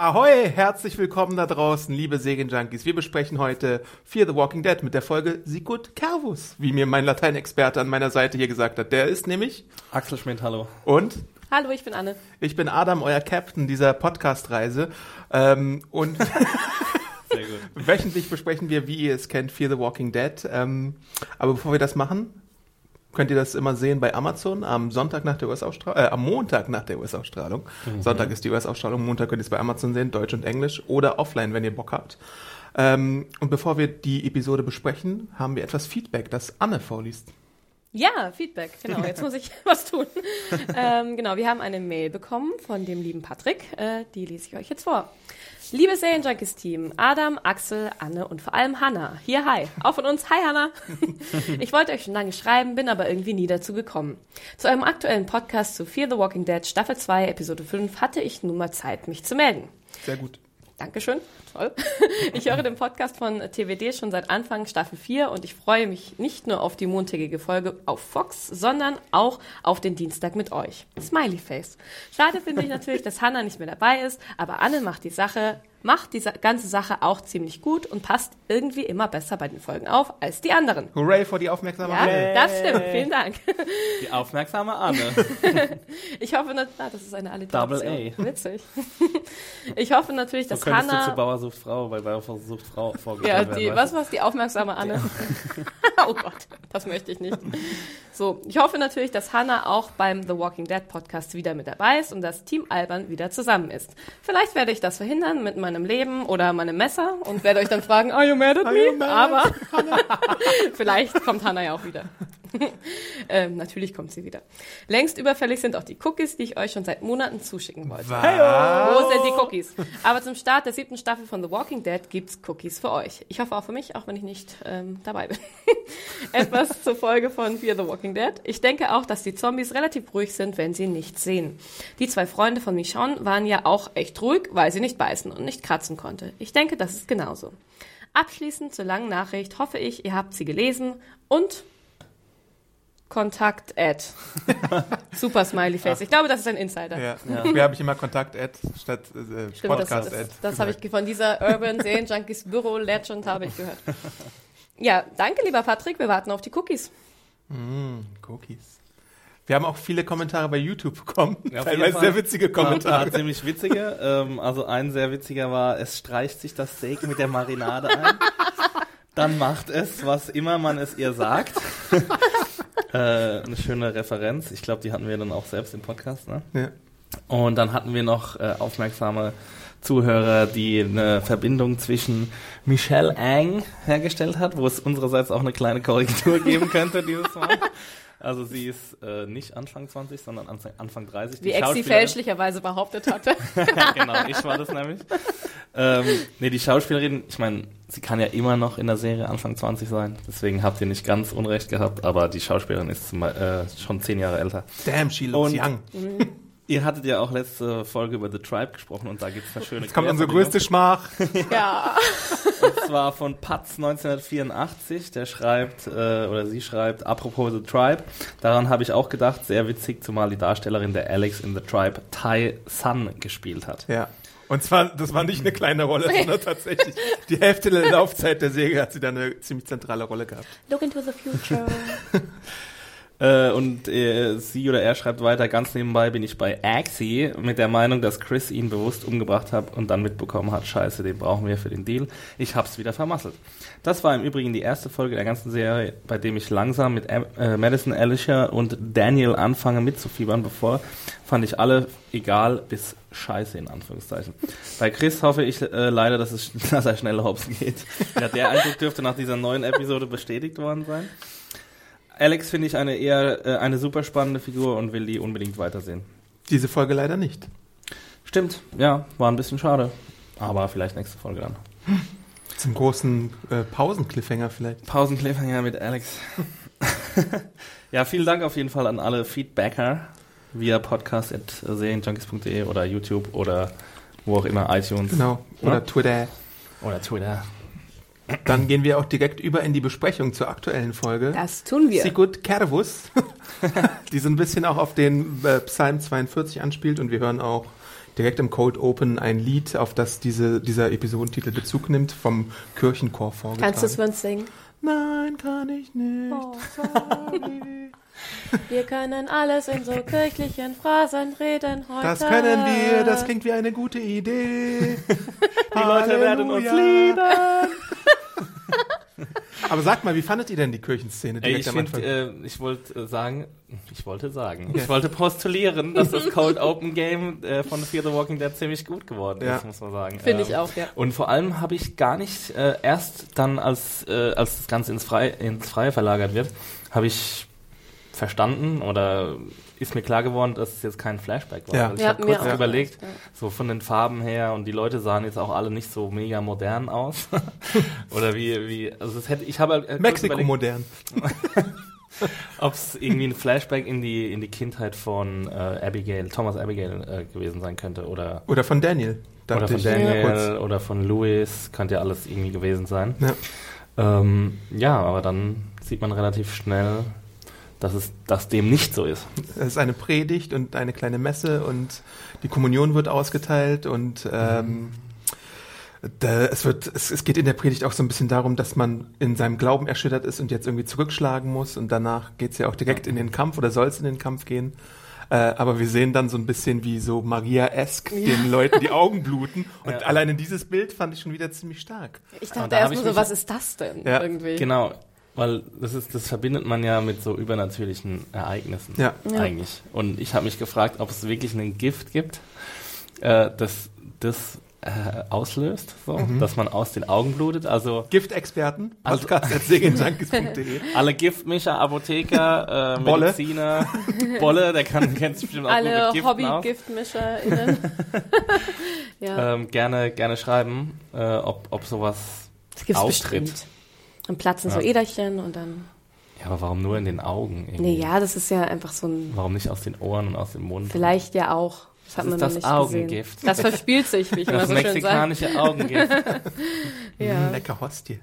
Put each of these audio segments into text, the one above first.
Ahoi, herzlich willkommen da draußen, liebe Serienjunkies. Wir besprechen heute Fear the Walking Dead mit der Folge Sicut Kervus, wie mir mein Lateinexperte an meiner Seite hier gesagt hat. Der ist nämlich Axel Schmidt, hallo. und Hallo, ich bin Anne. ich bin Adam, euer Captain dieser Podcast-Reise. Ähm, und Sehr gut. wöchentlich besprechen wir, wie ihr es kennt, Fear the Walking Dead. Ähm, aber bevor wir das machen, könnt ihr das immer sehen bei Amazon am Sonntag nach der US-Ausstrahlung, äh, am Montag nach der US-Ausstrahlung. Sonntag ist die US-Ausstrahlung, Montag könnt ihr es bei Amazon sehen, Deutsch und Englisch oder offline, wenn ihr Bock habt. Ähm, und bevor wir die Episode besprechen, haben wir etwas Feedback, das Anne vorliest. Ja, Feedback, genau. Jetzt muss ich was tun. ähm, genau, wir haben eine Mail bekommen von dem lieben Patrick. Äh, die lese ich euch jetzt vor. Liebes Serienjunkies-Team, Adam, Axel, Anne und vor allem Hanna. Hier, hi. Auch von uns, hi Hanna. ich wollte euch schon lange schreiben, bin aber irgendwie nie dazu gekommen. Zu eurem aktuellen Podcast zu Fear the Walking Dead Staffel 2, Episode 5 hatte ich nun mal Zeit, mich zu melden. Sehr gut. Dankeschön. Toll. Ich höre den Podcast von TWD schon seit Anfang Staffel 4 und ich freue mich nicht nur auf die montägige Folge auf Fox, sondern auch auf den Dienstag mit euch. Smiley Face. Schade finde ich natürlich, dass Hannah nicht mehr dabei ist, aber Anne macht die Sache, macht diese ganze Sache auch ziemlich gut und passt irgendwie immer besser bei den Folgen auf als die anderen. Hooray für die Aufmerksamkeit. Ja, das stimmt. Vielen Dank. Die aufmerksame Anne. Ich hoffe, na, ah, das ist eine Double Alliteration. Witzig. Ich hoffe natürlich, So dass zu Hannah Frau, weil Bauer sucht Frau vorgestellt Ja, werden. die, weißt was du? war's, die aufmerksame Anne? oh Gott, das möchte ich nicht. So, ich hoffe natürlich, dass Hannah auch beim The Walking Dead Podcast wieder mit dabei ist und das Team Alban wieder zusammen ist. Vielleicht werde ich das verhindern mit meinem Leben oder meinem Messer und werde euch dann fragen, are you mad at me? mad? Aber vielleicht kommt Hannah ja auch wieder. ähm, natürlich kommt sie wieder. Längst überfällig sind auch die Cookies, die ich euch schon seit Monaten zuschicken wollte. Wo sind die Cookies? Aber zum Start der siebten Staffel von The Walking Dead gibt's Cookies für euch. Ich hoffe auch für mich, auch wenn ich nicht ähm, dabei bin. Etwas zur Folge von Fear the Walking Dead. Ich denke auch, dass die Zombies relativ ruhig sind, wenn sie nichts sehen. Die zwei Freunde von Michonne waren ja auch echt ruhig, weil sie nicht beißen und nicht kratzen konnte. Ich denke, das ist genauso. Abschließend zur langen Nachricht hoffe ich, ihr habt sie gelesen und Kontakt at. Super Smiley Face. Ich glaube, das ist ein Insider. Ja. Wir haben ich immer Kontakt Ad statt äh, Stimmt, Podcast das, das, Ad. das habe ich von dieser Urban Serien Junkies Büro Legend habe ich gehört. Ja, danke lieber Patrick, wir warten auf die Cookies. Cookies. Wir haben auch viele Kommentare bei YouTube bekommen. Ja, Teilweise sehr witzige Ja, Kommentare. ziemlich witzige. Ähm, also ein sehr witziger war, es streicht sich das Steak mit der Marinade ein. Dann macht es, was immer man es ihr sagt. Äh, eine schöne Referenz. Ich glaube, die hatten wir dann auch selbst im Podcast. Ne? Ja. Und dann hatten wir noch äh, aufmerksame Zuhörer, die eine Verbindung zwischen Michelle Ang hergestellt hat, wo es unsererseits auch eine kleine Korrektur geben könnte dieses Mal. Also sie ist äh, nicht Anfang 20, sondern Anfang, Anfang 30. Wie Die Exi Schauspielerin- fälschlicherweise behauptet hatte. genau, ich war das nämlich. ähm, nee, die Schauspielerin, ich meine, sie kann ja immer noch in der Serie Anfang 20 sein. Deswegen habt ihr nicht ganz Unrecht gehabt, aber die Schauspielerin ist zum, äh, schon zehn Jahre älter. Damn, she looks Und- young. Ihr hattet ja auch letzte Folge über The Tribe gesprochen und da gibt es eine schöne Jetzt kommt unsere größte Schmach. ja. Und zwar von Patz 1984, der schreibt, äh, oder sie schreibt, apropos The Tribe, daran habe ich auch gedacht, sehr witzig, zumal die Darstellerin der Alex in The Tribe Thai Sun gespielt hat. Ja. Und zwar, das war nicht eine kleine Rolle, sondern tatsächlich die Hälfte der Laufzeit der Serie hat sie da eine ziemlich zentrale Rolle gehabt. Look into the future. Äh, und äh, sie oder er schreibt weiter, ganz nebenbei bin ich bei Axie mit der Meinung, dass Chris ihn bewusst umgebracht hat und dann mitbekommen hat, scheiße, den brauchen wir für den Deal. Ich hab's wieder vermasselt. Das war im Übrigen die erste Folge der ganzen Serie, bei dem ich langsam mit äh, Madison Alicia und Daniel anfange mitzufiebern, bevor fand ich alle egal bis scheiße in Anführungszeichen. Bei Chris hoffe ich äh, leider, dass, es, dass er schnell hops geht. Ja, der Eindruck dürfte nach dieser neuen Episode bestätigt worden sein. Alex finde ich eine eher äh, eine super spannende Figur und will die unbedingt weitersehen. Diese Folge leider nicht. Stimmt, ja, war ein bisschen schade. Aber vielleicht nächste Folge dann. Zum großen äh, Pausen-Cliffhanger vielleicht. Pausencliffhanger mit Alex. ja, vielen Dank auf jeden Fall an alle Feedbacker via podcast.serienjunkies.de oder YouTube oder wo auch immer, iTunes Genau. Oder Ja. Twitter. oder Twitter. Dann gehen wir auch direkt über in die Besprechung zur aktuellen Folge. Das tun wir. Sigurd Kervus, die so ein bisschen auch auf den äh, Psalm 42 anspielt und wir hören auch direkt im Cold Open ein Lied, auf das diese, dieser Episodentitel Bezug nimmt, vom Kirchenchor vorgetragen. Kannst du es für uns singen? Nein, kann ich nicht. Oh. sorry. Wir können alles in so kirchlichen Phrasen reden heute. Das können wir, das klingt wie eine gute Idee. Die Leute werden uns lieben. Aber sagt mal, wie fandet ihr denn die Kirchenszene Ey, direkt ich am Anfang? äh, ich wollte äh, sagen, ich wollte sagen, ich wollte postulieren, dass das Cold Open Game äh, von Fear the Walking Dead ziemlich gut geworden Ja. ist, muss man sagen. Finde ich Ähm, auch, ja. Und vor allem habe ich gar nicht äh, erst dann, als, äh, als das Ganze ins, Frei, ins Freie verlagert wird, habe ich verstanden oder ist mir klar geworden, dass es jetzt kein Flashback war. Ja. Weil ich Ja, habe mir kurz auch. überlegt, Ja. so von den Farben her und die Leute sahen jetzt auch alle nicht so mega modern aus. oder wie, wie, also es hätte, ich habe äh, kurz Mexiko modern. ob es irgendwie ein Flashback in die, in die Kindheit von äh, Abigail, Thomas Abigail äh, gewesen sein könnte oder Oder von Daniel. oder von. Daniel Kurz. oder von Louis, könnte ja alles irgendwie gewesen sein. Ja. Ähm, ja, aber dann sieht man relativ schnell, dass es dass dem nicht so ist. Es ist eine Predigt und eine kleine Messe und die Kommunion wird ausgeteilt und ähm, da, es, wird, es, es geht in der Predigt auch so ein bisschen darum, dass man in seinem Glauben erschüttert ist und jetzt irgendwie zurückschlagen muss und danach geht es ja auch direkt in den Kampf oder soll es in den Kampf gehen. Äh, aber wir sehen dann so ein bisschen wie so Maria-esk den Leuten die Augen bluten und Ja. alleine dieses Bild fand ich schon wieder ziemlich stark. Ich dachte erstmal ich so, was ist das denn Ja, irgendwie? Genau, weil das ist das verbindet man ja mit so übernatürlichen Ereignissen Ja. Ja. eigentlich. Und ich habe mich gefragt, ob es wirklich einen Gift gibt, äh, das das äh, auslöst, so, dass man aus den Augen blutet. Also Giftexperten, Also- podcast.segenjunkies.de alle Giftmischer, Apotheker, äh, Bolle. Mediziner, Bolle, der kann kennt sich bestimmt auch gut Alle. Hobby-GiftmischerInnen. ja, Ähm, gerne, gerne schreiben, äh, ob, ob sowas das gibt's auftritt. bestimmt. Dann platzen so Ja. Äderchen und dann. Ja, aber warum nur in den Augen? Irgendwie? Nee, ja, das ist ja einfach so ein. Warum nicht aus den Ohren und aus dem Mund? Vielleicht ja auch. Das hat ist man das noch nicht Augengift. gesehen. Das verspielt sich, wie ich immer Das so schön sage. mexikanische Augengift. Ja. Lecker Hostie.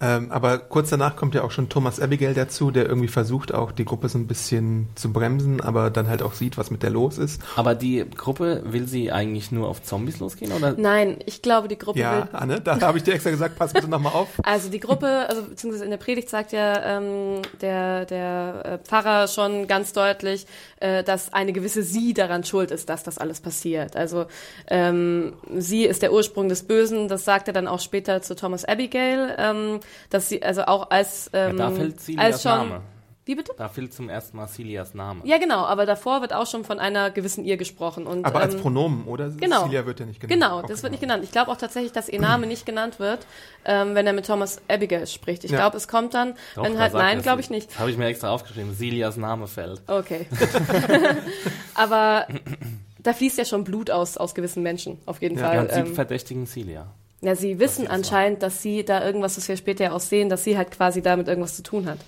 Ähm, aber kurz danach kommt ja auch schon Thomas Abigail dazu, der irgendwie versucht auch die Gruppe so ein bisschen zu bremsen, aber dann halt auch sieht, was mit der los ist. Aber die Gruppe, will sie eigentlich nur auf Zombies losgehen? Oder? Nein, ich glaube, die Gruppe Ja, will. Anne, da habe ich dir extra gesagt, pass bitte nochmal auf. Also die Gruppe, also beziehungsweise in der Predigt sagt ja ähm, der, der äh, Pfarrer schon ganz deutlich, äh, dass eine gewisse Sie daran schuld ist, dass das alles passiert. Also ähm, sie ist der Ursprung des Bösen, das sagt er dann auch später zu Thomas Abigail, ähm, dass sie also auch als ähm, Ja, da fällt als Celias schon Name. Wie bitte? Da fällt zum ersten Mal Celias Name. Ja, genau, aber davor wird auch schon von einer gewissen ihr gesprochen. Und, Aber als ähm, Pronomen, oder? Genau. Celia wird ja nicht genannt. Genau, Okay. das wird nicht genannt. Ich glaube auch tatsächlich, dass ihr Name nicht genannt wird, ähm, wenn er mit Thomas Abigail spricht. Ich Ja. glaube, es kommt dann, Doch, wenn halt, nein, glaube ich nicht. Das habe ich mir extra aufgeschrieben. Celias Name fällt. Okay. Aber da fließt ja schon Blut aus, aus gewissen Menschen, auf jeden Ja, Ja, Fall. und sie ähm, verdächtigen Celia. ja, sie wissen anscheinend, dass sie da irgendwas, was wir später ja auch sehen, dass sie halt quasi damit irgendwas zu tun hat.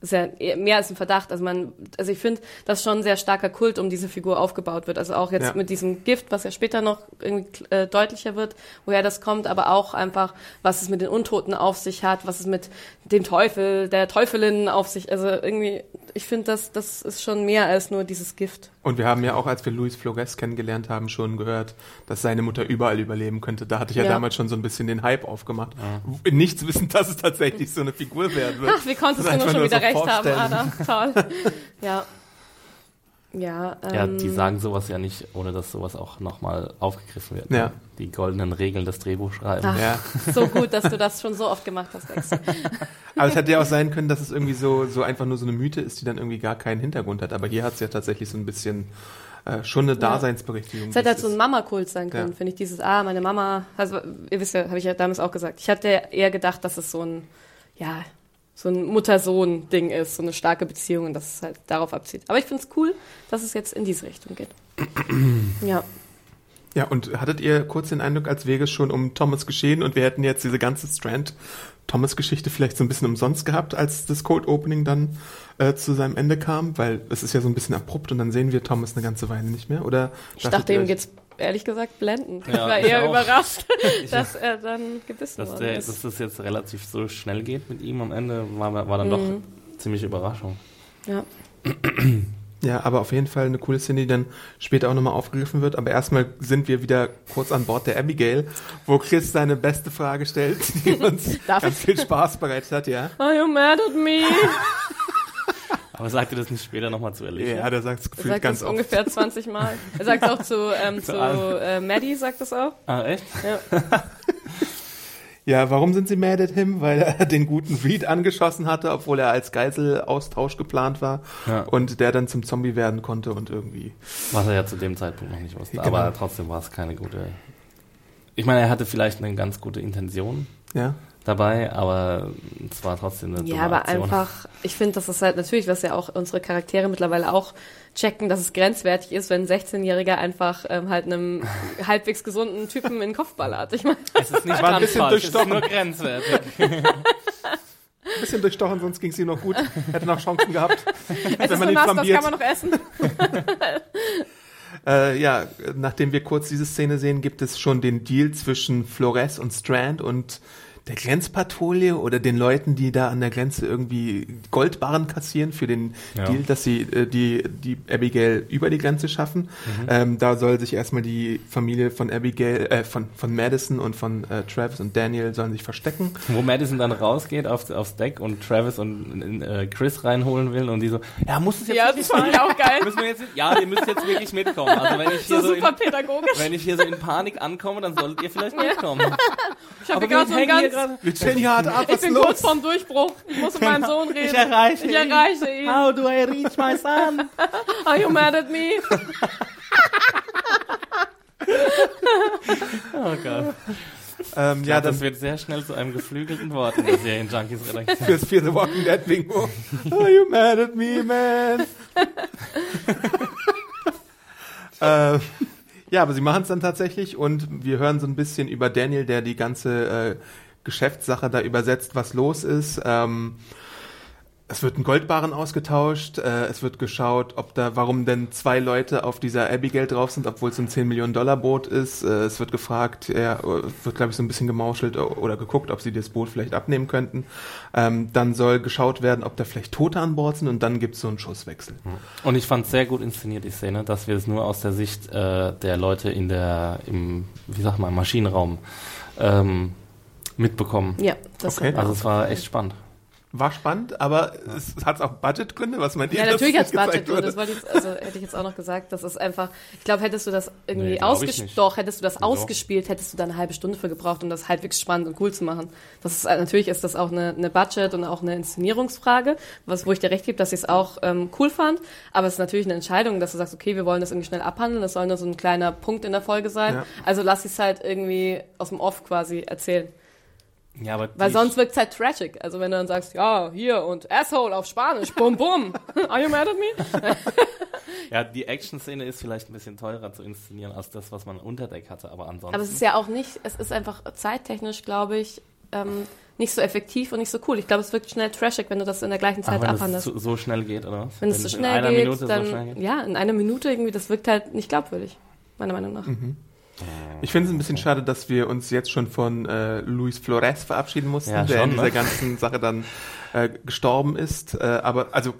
Das ist ja mehr als ein Verdacht. Also man, also ich finde, dass schon ein sehr starker Kult um diese Figur aufgebaut wird. Also auch jetzt Ja. mit diesem Gift, was ja später noch irgendwie äh, deutlicher wird, woher das kommt, aber auch einfach, was es mit den Untoten auf sich hat, was es mit dem Teufel, der Teufelin auf sich, also irgendwie, ich finde, das, das ist schon mehr als nur dieses Gift. Und wir haben ja auch, als wir Luis Flores kennengelernt haben, schon gehört, dass seine Mutter überall überleben könnte. Da hatte ich ja, Ja. damals schon so ein bisschen den Hype aufgemacht. Nichts wissen, dass es tatsächlich so eine Figur werden wird. Ach, wie konntest du nur schon nur wieder so recht haben. Adam. Toll. Ja. Ja, Ja, ähm, die sagen sowas ja nicht, ohne dass sowas auch nochmal aufgegriffen wird. ne? Ja. Die goldenen Regeln des Drehbuchschreibens. Ja. so gut, dass du das schon so oft gemacht hast, Lex. Aber es hätte ja auch sein können, dass es irgendwie so, so einfach nur so eine Mythe ist, die dann irgendwie gar keinen Hintergrund hat. Aber hier hat es ja tatsächlich so ein bisschen äh, schon eine Daseinsberechtigung. Es hätte halt so ein Mama-Kult sein können, Ja. finde ich. Dieses, ah, meine Mama, also ihr wisst ja, habe ich ja damals auch gesagt. Ich hatte eher gedacht, dass es so ein, ja, so ein Mutter-Sohn-Ding ist, so eine starke Beziehung und dass es halt darauf abzieht. Aber ich finde es cool, dass es jetzt in diese Richtung geht. ja. Ja, und hattet ihr kurz den Eindruck, als wäre es schon um Thomas geschehen und wir hätten jetzt diese ganze Strand Thomas-Geschichte vielleicht so ein bisschen umsonst gehabt, als das Cold Opening dann äh, zu seinem Ende kam? Weil es ist ja so ein bisschen abrupt und dann sehen wir Thomas eine ganze Weile nicht mehr, oder? Ich dachte, ihm geht's ehrlich gesagt blendend. Ja, ich war ich eher auch. überrascht, dass er dann gebissen Dass, worden der, ist. dass das jetzt relativ so schnell geht mit ihm am Ende, war, war dann Mhm. doch ziemliche Überraschung. Ja. Ja, aber auf jeden Fall eine coole Szene, die dann später auch nochmal aufgegriffen wird. Aber erstmal sind wir wieder kurz an Bord der Abigail, wo Chris seine beste Frage stellt, die uns ganz ich? viel Spaß bereitet hat, ja. Are you mad at me? Aber sagt ihr das nicht später nochmal zu Alicia? Ja, der sagt es Er gefühlt sagt ganz das oft. ungefähr 20 Mal. Er sagt es auch zu, ähm, zu äh, Maddie, sagt es auch. Ah, echt? Ja. Ja, warum sind sie mad at him? Weil er den guten Reed angeschossen hatte, obwohl er als Geiselaustausch geplant war Ja. und der dann zum Zombie werden konnte und irgendwie. Was er ja zu dem Zeitpunkt noch nicht wusste. Genau. Aber trotzdem war es keine gute. Ich meine, er hatte vielleicht eine ganz gute Intention Ja. Dabei, aber es war trotzdem eine Ja, dumme aber Aktion. einfach, ich finde, das ist halt natürlich, was ja auch unsere Charaktere mittlerweile auch checken, dass es grenzwertig ist, wenn ein 16-Jähriger einfach ähm, halt einem halbwegs gesunden Typen in den Kopf ballert. Ich meine, Es ist nicht War ein bisschen falsch, es ist durchstochen. nur grenzwertig. Ein bisschen durchstochen, sonst ging es ihm noch gut. Hätte noch Chancen gehabt. es ist man so ihn nass, das kann man noch essen. Äh, ja, nachdem wir kurz diese Szene sehen, gibt es schon den Deal zwischen Flores und Strand und der Grenzpatrouille oder den Leuten, die da an der Grenze irgendwie Goldbarren kassieren für den Ja. Deal, dass sie äh, die, die Abigail über die Grenze schaffen. Ähm, da soll sich erstmal die Familie von Abigail, äh, von, von Madison und von äh, Travis und Daniel sollen sich verstecken. Wo Madison dann rausgeht auf, aufs Deck und Travis und äh, Chris reinholen will und die so, ja, muss es jetzt Ja, das fand ich auch geil. Müssen wir jetzt, ja, ihr müsst jetzt wirklich mitkommen. Also wenn ich hier So so, in, super pädagogisch. wenn ich hier so in Panik ankomme, dann solltet ihr vielleicht mitkommen. Ich habe gerade so ein ganz, gerade- Wir chillen hier hart ab, ich bin kurz los? vorm Durchbruch. Ich muss mit meinem Sohn reden. Ich erreiche Ich ihn. erreiche ihn. How do I reach my son? Are you mad at me? Oh Gott. Ähm, Ja, ja, das dann wird sehr schnell zu einem geflügelten Wort in der Serien-Junkies Redaktion. fürs Fear the Walking Dead Bingo. Are you mad at me, man? äh, ja, aber sie machen es dann tatsächlich und wir hören so ein bisschen über Daniel, der die ganze äh, Geschäftssache da übersetzt, was los ist. Ähm, es wird ein Goldbarren ausgetauscht, äh, es wird geschaut, ob da, warum denn zwei Leute auf dieser Abigail drauf sind, obwohl es ein 10 Millionen Dollar Boot ist. Äh, es wird gefragt, ja, wird glaube ich so ein bisschen gemauschelt oder geguckt, ob sie das Boot vielleicht abnehmen könnten. Ähm, dann soll geschaut werden, ob da vielleicht Tote an Bord sind und dann gibt es so einen Schusswechsel. Und ich fand sehr gut inszeniert die Szene, dass wir es nur aus der Sicht äh, der Leute in der, im, wie sag mal, Maschinenraum ähm, mitbekommen. Ja, das Okay. Also es war echt spannend. War spannend, aber es hat auch Budgetgründe, was meint ihr? Ja, natürlich es hat's nicht Budget. gezeigt Und wurde? das wollte ich, jetzt- also hätte ich jetzt auch noch gesagt, das ist einfach, ich glaube, hättest du das irgendwie Nee, ausgespielt, doch, hättest du das Wieso? ausgespielt, hättest du da eine halbe Stunde für gebraucht, um das halbwegs spannend und cool zu machen. Das ist, natürlich ist das auch eine, eine Budget und auch eine Inszenierungsfrage, was, wo ich dir recht gebe, dass ich es auch ähm, cool fand. Aber es ist natürlich eine Entscheidung, dass du sagst, okay, wir wollen das irgendwie schnell abhandeln, das soll nur so ein kleiner Punkt in der Folge sein. Ja. Also lass ich es halt irgendwie aus dem Off quasi erzählen. Ja, aber Weil sonst wirkt es halt tragic. Also wenn du dann sagst, ja, hier und Asshole auf Spanisch, bum bum. Are you mad at me? Ja, die Action-Szene ist vielleicht ein bisschen teurer zu inszenieren als das, was man unter Deck hatte, aber ansonsten. Aber es ist ja auch nicht, es ist einfach zeittechnisch, glaube ich, ähm, nicht so effektiv und nicht so cool. Ich glaube, es wirkt schnell trashig, wenn du das in der gleichen Ach, Zeit wenn es abhandelst. so, so schnell geht, oder was? wenn es so in schnell einer geht, Minute dann, so schnell geht? ja, in einer Minute irgendwie, das wirkt halt nicht glaubwürdig, meiner Meinung nach. Ich finde es ein bisschen schade, dass wir uns jetzt schon von äh, Luis Flores verabschieden mussten, Ja, der schon, in dieser ne? ganzen Sache dann äh, gestorben ist. Äh, aber also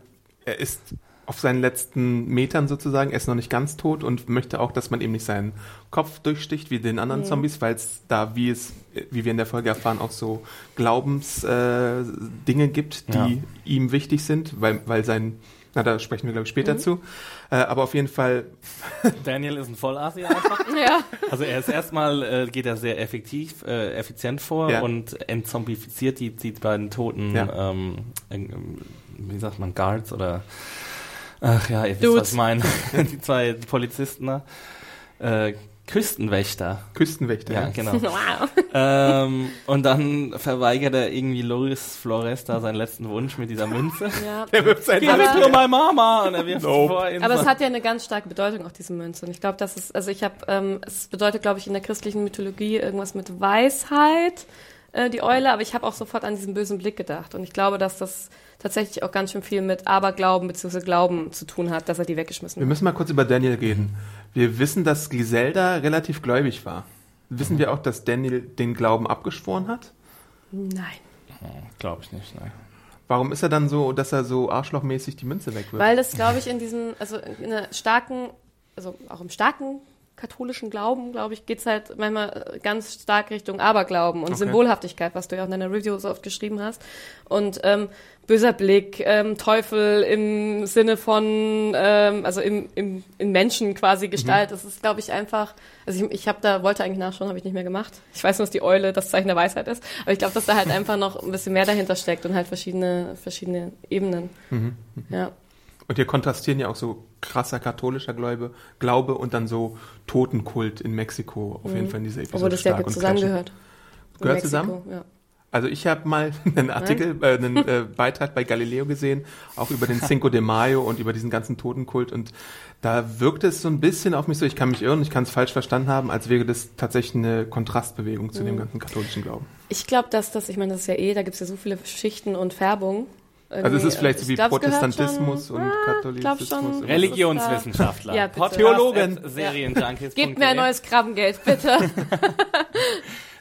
er ist auf seinen letzten Metern sozusagen, er ist noch nicht ganz tot und möchte auch, dass man ihm nicht seinen Kopf durchsticht wie den Mhm. anderen Zombies, weil es da, wie es, wie wir in der Folge erfahren, auch so Glaubensdinge äh, Dinge gibt, die Ja. ihm wichtig sind, weil, weil sein, na da sprechen wir glaube ich später Mhm. zu. Äh, aber auf jeden Fall Daniel ist ein Vollassi einfach. Ja. Also er ist erstmal, äh, geht er sehr effektiv, äh, effizient vor Ja. und entzombifiziert die, die beiden toten, Ja. ähm, ähm, wie sagt man, Guards oder, ach ja, ihr wisst, Dudes. was ich meine, die zwei Polizisten da. Küstenwächter. Küstenwächter. Ja, Ja, genau. Wow. ähm, und dann verweigert er irgendwie Loris Flores da seinen letzten Wunsch mit dieser Münze. Ja. Der wirft sein Give it Aber- to my mama! Und er wirft Nope. vor Aber es hat ja eine ganz starke Bedeutung, auch diese Münze. Und ich glaube, das ist, also ich habe, ähm, es bedeutet, glaube ich, in der christlichen Mythologie irgendwas mit Weisheit, äh, die Eule, aber ich habe auch sofort an diesen bösen Blick gedacht. Und ich glaube, dass das tatsächlich auch ganz schön viel mit Aberglauben bzw. Glauben zu tun hat, dass er die weggeschmissen Wir hat. müssen mal kurz über Daniel reden. Wir wissen, dass Griselda relativ gläubig war. Wissen wir auch, dass Daniel den Glauben abgeschworen hat? Nein. Glaube ich nicht, nein. Warum ist er dann so, dass er so arschlochmäßig die Münze wegwirft? Weil das, glaube ich, in diesem, also in einer starken, also auch im starken katholischen Glauben, glaube ich, geht's halt manchmal äh, ganz stark Richtung Aberglauben und Okay. Symbolhaftigkeit, was du ja auch in deiner Review so oft geschrieben hast. Und ähm, böser Blick, ähm, Teufel im Sinne von, ähm, also im, im, in Menschen quasi Gestalt. Das ist, glaube ich, einfach, also ich, ich habe da, wollte eigentlich nachschauen, habe ich nicht mehr gemacht. Ich weiß nur, dass die Eule das Zeichen der Weisheit ist. Aber ich glaube, dass da halt einfach noch ein bisschen mehr dahinter steckt und halt verschiedene, verschiedene Ebenen. Ja. Und hier kontrastieren ja auch so krasser katholischer Glaube, Glaube und dann so Totenkult in Mexiko auf jeden Fall in dieser Episode Mhm. Obwohl das ja stark und zusammengehört. Gehört Mexiko, zusammen? Ja. Also ich habe mal einen Artikel, äh, einen äh, Beitrag bei Galileo gesehen, auch über den Cinco de Mayo und über diesen ganzen Totenkult und da wirkte es so ein bisschen auf mich so, ich kann mich irren, ich kann es falsch verstanden haben, als wäre das tatsächlich eine Kontrastbewegung zu dem Mhm. ganzen katholischen Glauben. Ich glaube, dass das, ich meine, das ist ja eh, da gibt es ja so viele Schichten und Färbungen. Also es ist vielleicht so Ich wie Protestantismus schon- und Ah, glaub Katholizismus. Religionswissenschaftler. Ja, Theologen. at Serienjunkies.de. Gebt mir ein neues Krabbengeld, bitte.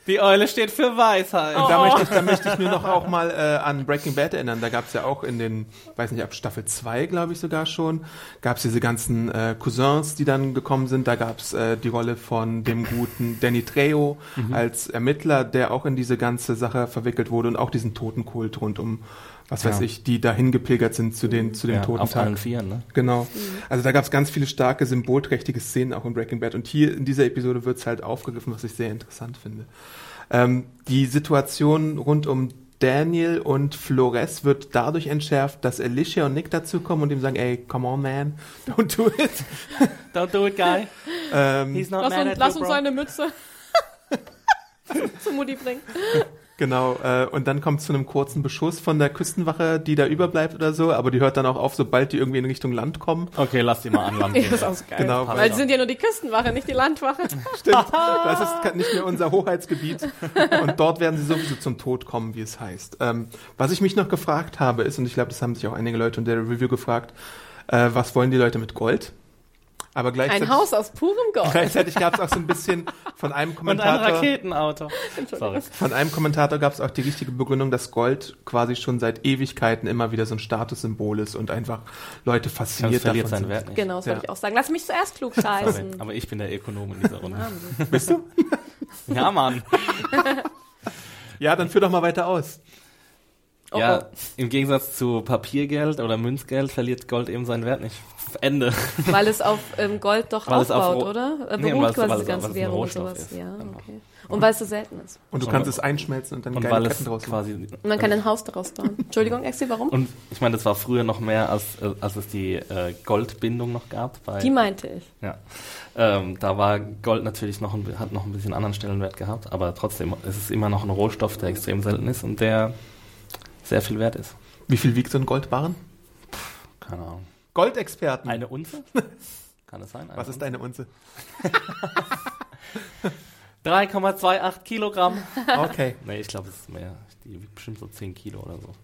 Die Eule steht für Weisheit. Oh. Da, möchte ich, da möchte ich nur noch auch mal äh, an Breaking Bad erinnern. Da gab es ja auch in den, weiß nicht, ab Staffel 2, glaube ich sogar schon, gab es diese ganzen äh, Cousins, die dann gekommen sind. Da gab es äh, die Rolle von dem guten Danny Trejo als Ermittler, der auch in diese ganze Sache verwickelt wurde und auch diesen Totenkult rund um, was weiß Ja. ich, die dahin gepilgert sind zu, den, zu dem ja, auf Totentag. allen Vieren, ne? Genau. Also da gab es ganz viele starke, symbolträchtige Szenen auch in Breaking Bad. Und hier in dieser Episode wird es halt aufgegriffen, was ich sehr interessant finde. Ähm, die Situation rund um Daniel und Flores wird dadurch entschärft, dass Alicia und Nick dazukommen und ihm sagen, ey, come on, man, don't do it. Don't do it, guy. ähm, He's not Lass mad uns, at lass you, uns bro. seine Mütze zu Mutti bringen. Genau. Äh, und dann kommt es zu einem kurzen Beschuss von der Küstenwache, die da überbleibt oder so, aber die hört dann auch auf, sobald die irgendwie in Richtung Land kommen. Okay, lass die mal an Land Ja, gehen. das ist auch so geil. Genau, Weil sie sind ja nur die Küstenwache, nicht die Landwache. Stimmt, das ist nicht mehr unser Hoheitsgebiet. Und dort werden sie sowieso zum Tod kommen, wie es heißt. Ähm, was ich mich noch gefragt habe, ist, und ich glaube, das haben sich auch einige Leute in der Review gefragt, äh, was wollen die Leute mit Gold? Aber gleichzeitig, Ein Haus aus purem Gold. gleichzeitig gab es auch so ein bisschen von einem Und ein Kommentator. Raketenauto. Sorry. Von einem Kommentator gab es auch die richtige Begründung, dass Gold quasi schon seit Ewigkeiten immer wieder so ein Statussymbol ist und einfach Leute Das fasziniert verliert davon seinen. Wert nicht. Genau, das wollte Ja. ich auch sagen. Lass mich zuerst klug Sorry, scheißen. aber ich bin der Ökonom in dieser Runde. Bist du? Ja, Mann. Ja, dann führ doch mal weiter aus. Oh, ja, oh. im Gegensatz zu Papiergeld oder Münzgeld verliert Gold eben seinen Wert nicht. Ende. Weil es auf ähm, Gold doch Weil es auf aufbaut, Ro- oder? Äh, Nee, beruht quasi die ganze Währung und sowas. ist. Ja, Genau. okay. Und weil es so selten ist. Und du Und- kannst es einschmelzen und dann Und geile weil Ketten draus quasi. Und man kann ein Haus daraus bauen. Entschuldigung, Exi, warum? Und ich meine, das war früher noch mehr, als, äh, als es die äh, Goldbindung noch gab. Bei, Die meinte ich. ja. Ähm, da war Gold natürlich noch ein, hat noch ein bisschen anderen Stellenwert gehabt, aber trotzdem ist es immer noch ein Rohstoff, der extrem selten ist und der sehr viel wert ist. Wie viel wiegt so ein Goldbarren? Keine Ahnung. Goldexperten. Eine Unze? Kann es sein? Eine Was ist deine Unze? 3,28 Kilogramm. Okay. Nee, ich glaube, es ist mehr. Die wiegt bestimmt so 10 Kilo oder so.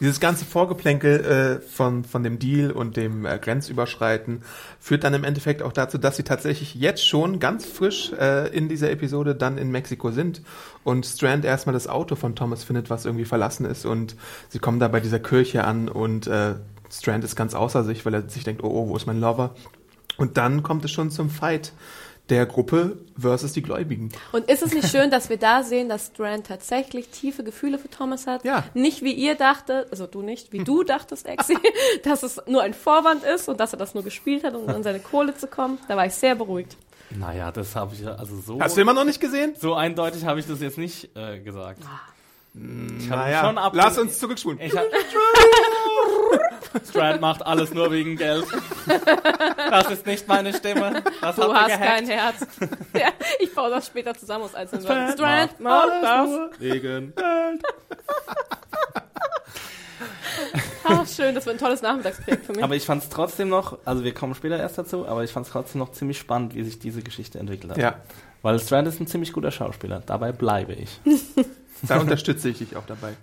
Dieses ganze Vorgeplänkel äh, von, von dem Deal und dem äh, Grenzüberschreiten führt dann im Endeffekt auch dazu, dass sie tatsächlich jetzt schon ganz frisch äh, in dieser Episode dann in Mexiko sind und Strand erstmal das Auto von Thomas findet, was irgendwie verlassen ist und sie kommen da bei dieser Kirche an und äh, Strand ist ganz außer sich, weil er sich denkt, oh, oh, wo ist mein Lover? Und dann kommt es schon zum Fight der Gruppe versus die Gläubigen. Und ist es nicht schön, dass wir da sehen, dass Strand tatsächlich tiefe Gefühle für Thomas hat? Ja. Nicht wie ihr dachtet, also du nicht, wie du dachtest, Exi, dass es nur ein Vorwand ist und dass er das nur gespielt hat, um an seine Kohle zu kommen. Da war ich sehr beruhigt. Naja, das habe ich ja- also so. Hast du immer noch nicht gesehen? so eindeutig habe ich das jetzt nicht äh, gesagt. Ich hab Naja, schon ab- lass uns zurückspulen. Ich hab, Strand macht alles nur wegen Geld. Das ist nicht meine Stimme. Das Du hast gehackt. kein Herz. ja, ich baue das später zusammen aus einzelnen. Strand Strand macht das. nur wegen Geld. Ach, schön, das wird ein tolles Nachmittagsprojekt für mich. Aber ich fand es trotzdem noch, also wir kommen später erst dazu, aber ich fand es trotzdem noch ziemlich spannend, wie sich diese Geschichte entwickelt hat. Ja, Weil Strand ist ein ziemlich guter Schauspieler. Dabei bleibe ich. da unterstütze ich dich auch dabei.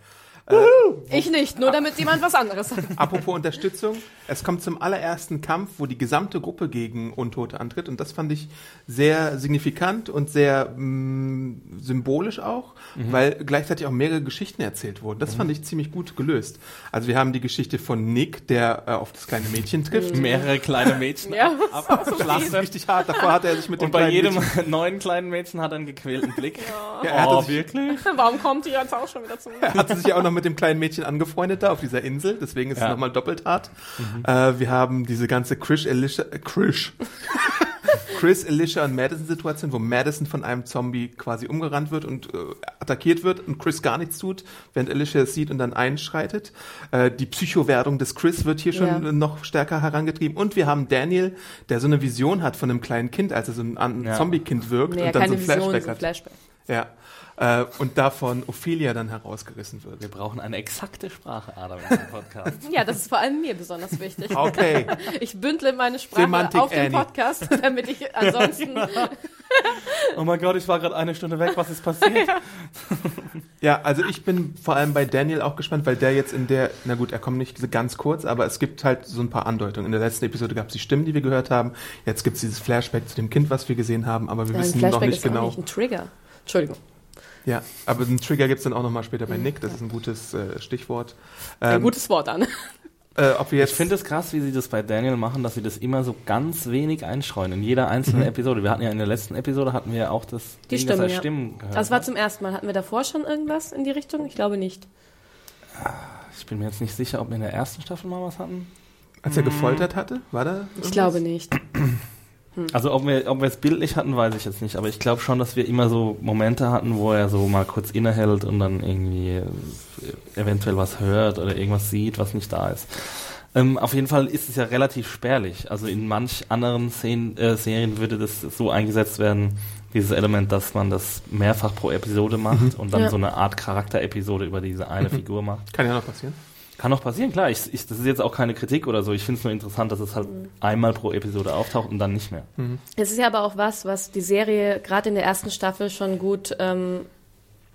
Ich nicht, nur damit jemand was anderes sagt. Apropos Unterstützung, es kommt zum allerersten Kampf, wo die gesamte Gruppe gegen Untote antritt und das fand ich sehr signifikant und sehr mh, symbolisch auch, weil gleichzeitig auch mehrere Geschichten erzählt wurden. Das fand ich ziemlich gut gelöst. Also wir haben die Geschichte von Nick, der äh, auf das kleine Mädchen trifft. Mehrere kleine Mädchen Ja, ab, Das ist abschlachten. richtig hart. Davor hat er sich mit Und dem bei kleinen jedem Mädchen, neuen kleinen Mädchen hat er einen gequälten Blick. ja, er, sich, wirklich? Warum kommt die jetzt auch schon wieder zu mir? er hatte sich ja auch noch mit dem kleinen Mädchen angefreundet da auf dieser Insel, deswegen ist Ja. es nochmal doppelt hart. Äh, wir haben diese ganze Chris, Alicia, äh, Chris, Chris, Alicia und Madison-Situation, wo Madison von einem Zombie quasi umgerannt wird und äh, attackiert wird und Chris gar nichts tut, während Alicia es sieht und dann einschreitet. Äh, die Psychowerdung des Chris wird hier schon Ja. noch stärker herangetrieben. Und wir haben Daniel, der so eine Vision hat von einem kleinen Kind, als er so ein, ein Ja. Zombie-Kind wirkt Nee, und dann so ein Vision, Flashback so ein hat. Flashback. Ja. Äh, und davon Ophelia dann herausgerissen wird. Wir brauchen eine exakte Sprache, Adam, in diesem Podcast. Ja, das ist vor allem mir besonders wichtig. Okay. Ich bündle meine Sprache Semantik, auf den Annie. Podcast, damit ich ansonsten Oh mein Gott, ich war gerade eine Stunde weg, was ist passiert? Ja, also ich bin vor allem bei Daniel auch gespannt, weil der jetzt in der, na gut, er kommt nicht ganz kurz, aber es gibt halt so ein paar Andeutungen. In der letzten Episode gab es die Stimmen, die wir gehört haben. Jetzt gibt es dieses Flashback zu dem Kind, was wir gesehen haben, aber wir Ja, ein wissen noch nicht ist auch genau. nicht ein Trigger. Entschuldigung. Ja, aber einen Trigger gibt es dann auch nochmal später bei Nick, das ist ein gutes äh, Stichwort. Ein Ähm, gutes Wort an. äh, ob wir jetzt, Ich finde es krass, wie sie das bei Daniel machen, dass sie das immer so ganz wenig einstreuen in jeder einzelnen Episode. Wir hatten ja in der letzten Episode hatten wir ja auch das Die Ding, dass Stimmen, er ja. Stimmen gehört. Das war zum ersten Mal. Hatten wir davor schon irgendwas in die Richtung? Ich glaube nicht. ich bin mir jetzt nicht sicher, ob wir in der ersten Staffel mal was hatten. als er gefoltert hatte, war da? Ich glaube nicht. Also ob wir, ob wir es bildlich hatten, weiß ich jetzt nicht. Aber ich glaube schon, dass wir immer so Momente hatten, wo er so mal kurz innehält und dann irgendwie eventuell was hört oder irgendwas sieht, was nicht da ist. Ähm, auf jeden Fall ist es ja relativ spärlich. Also in manch anderen Szenen, äh, Serien würde das so eingesetzt werden, dieses Element, dass man das mehrfach pro Episode macht und dann Ja. so eine Art Charakterepisode über diese eine Figur macht. Kann ja noch passieren. Kann auch passieren, klar. Ich, ich, das ist jetzt auch keine Kritik oder so. Ich finde es nur interessant, dass es halt einmal pro Episode auftaucht und dann nicht mehr. Es ist ja aber auch was, was die Serie gerade in der ersten Staffel schon gut, ähm,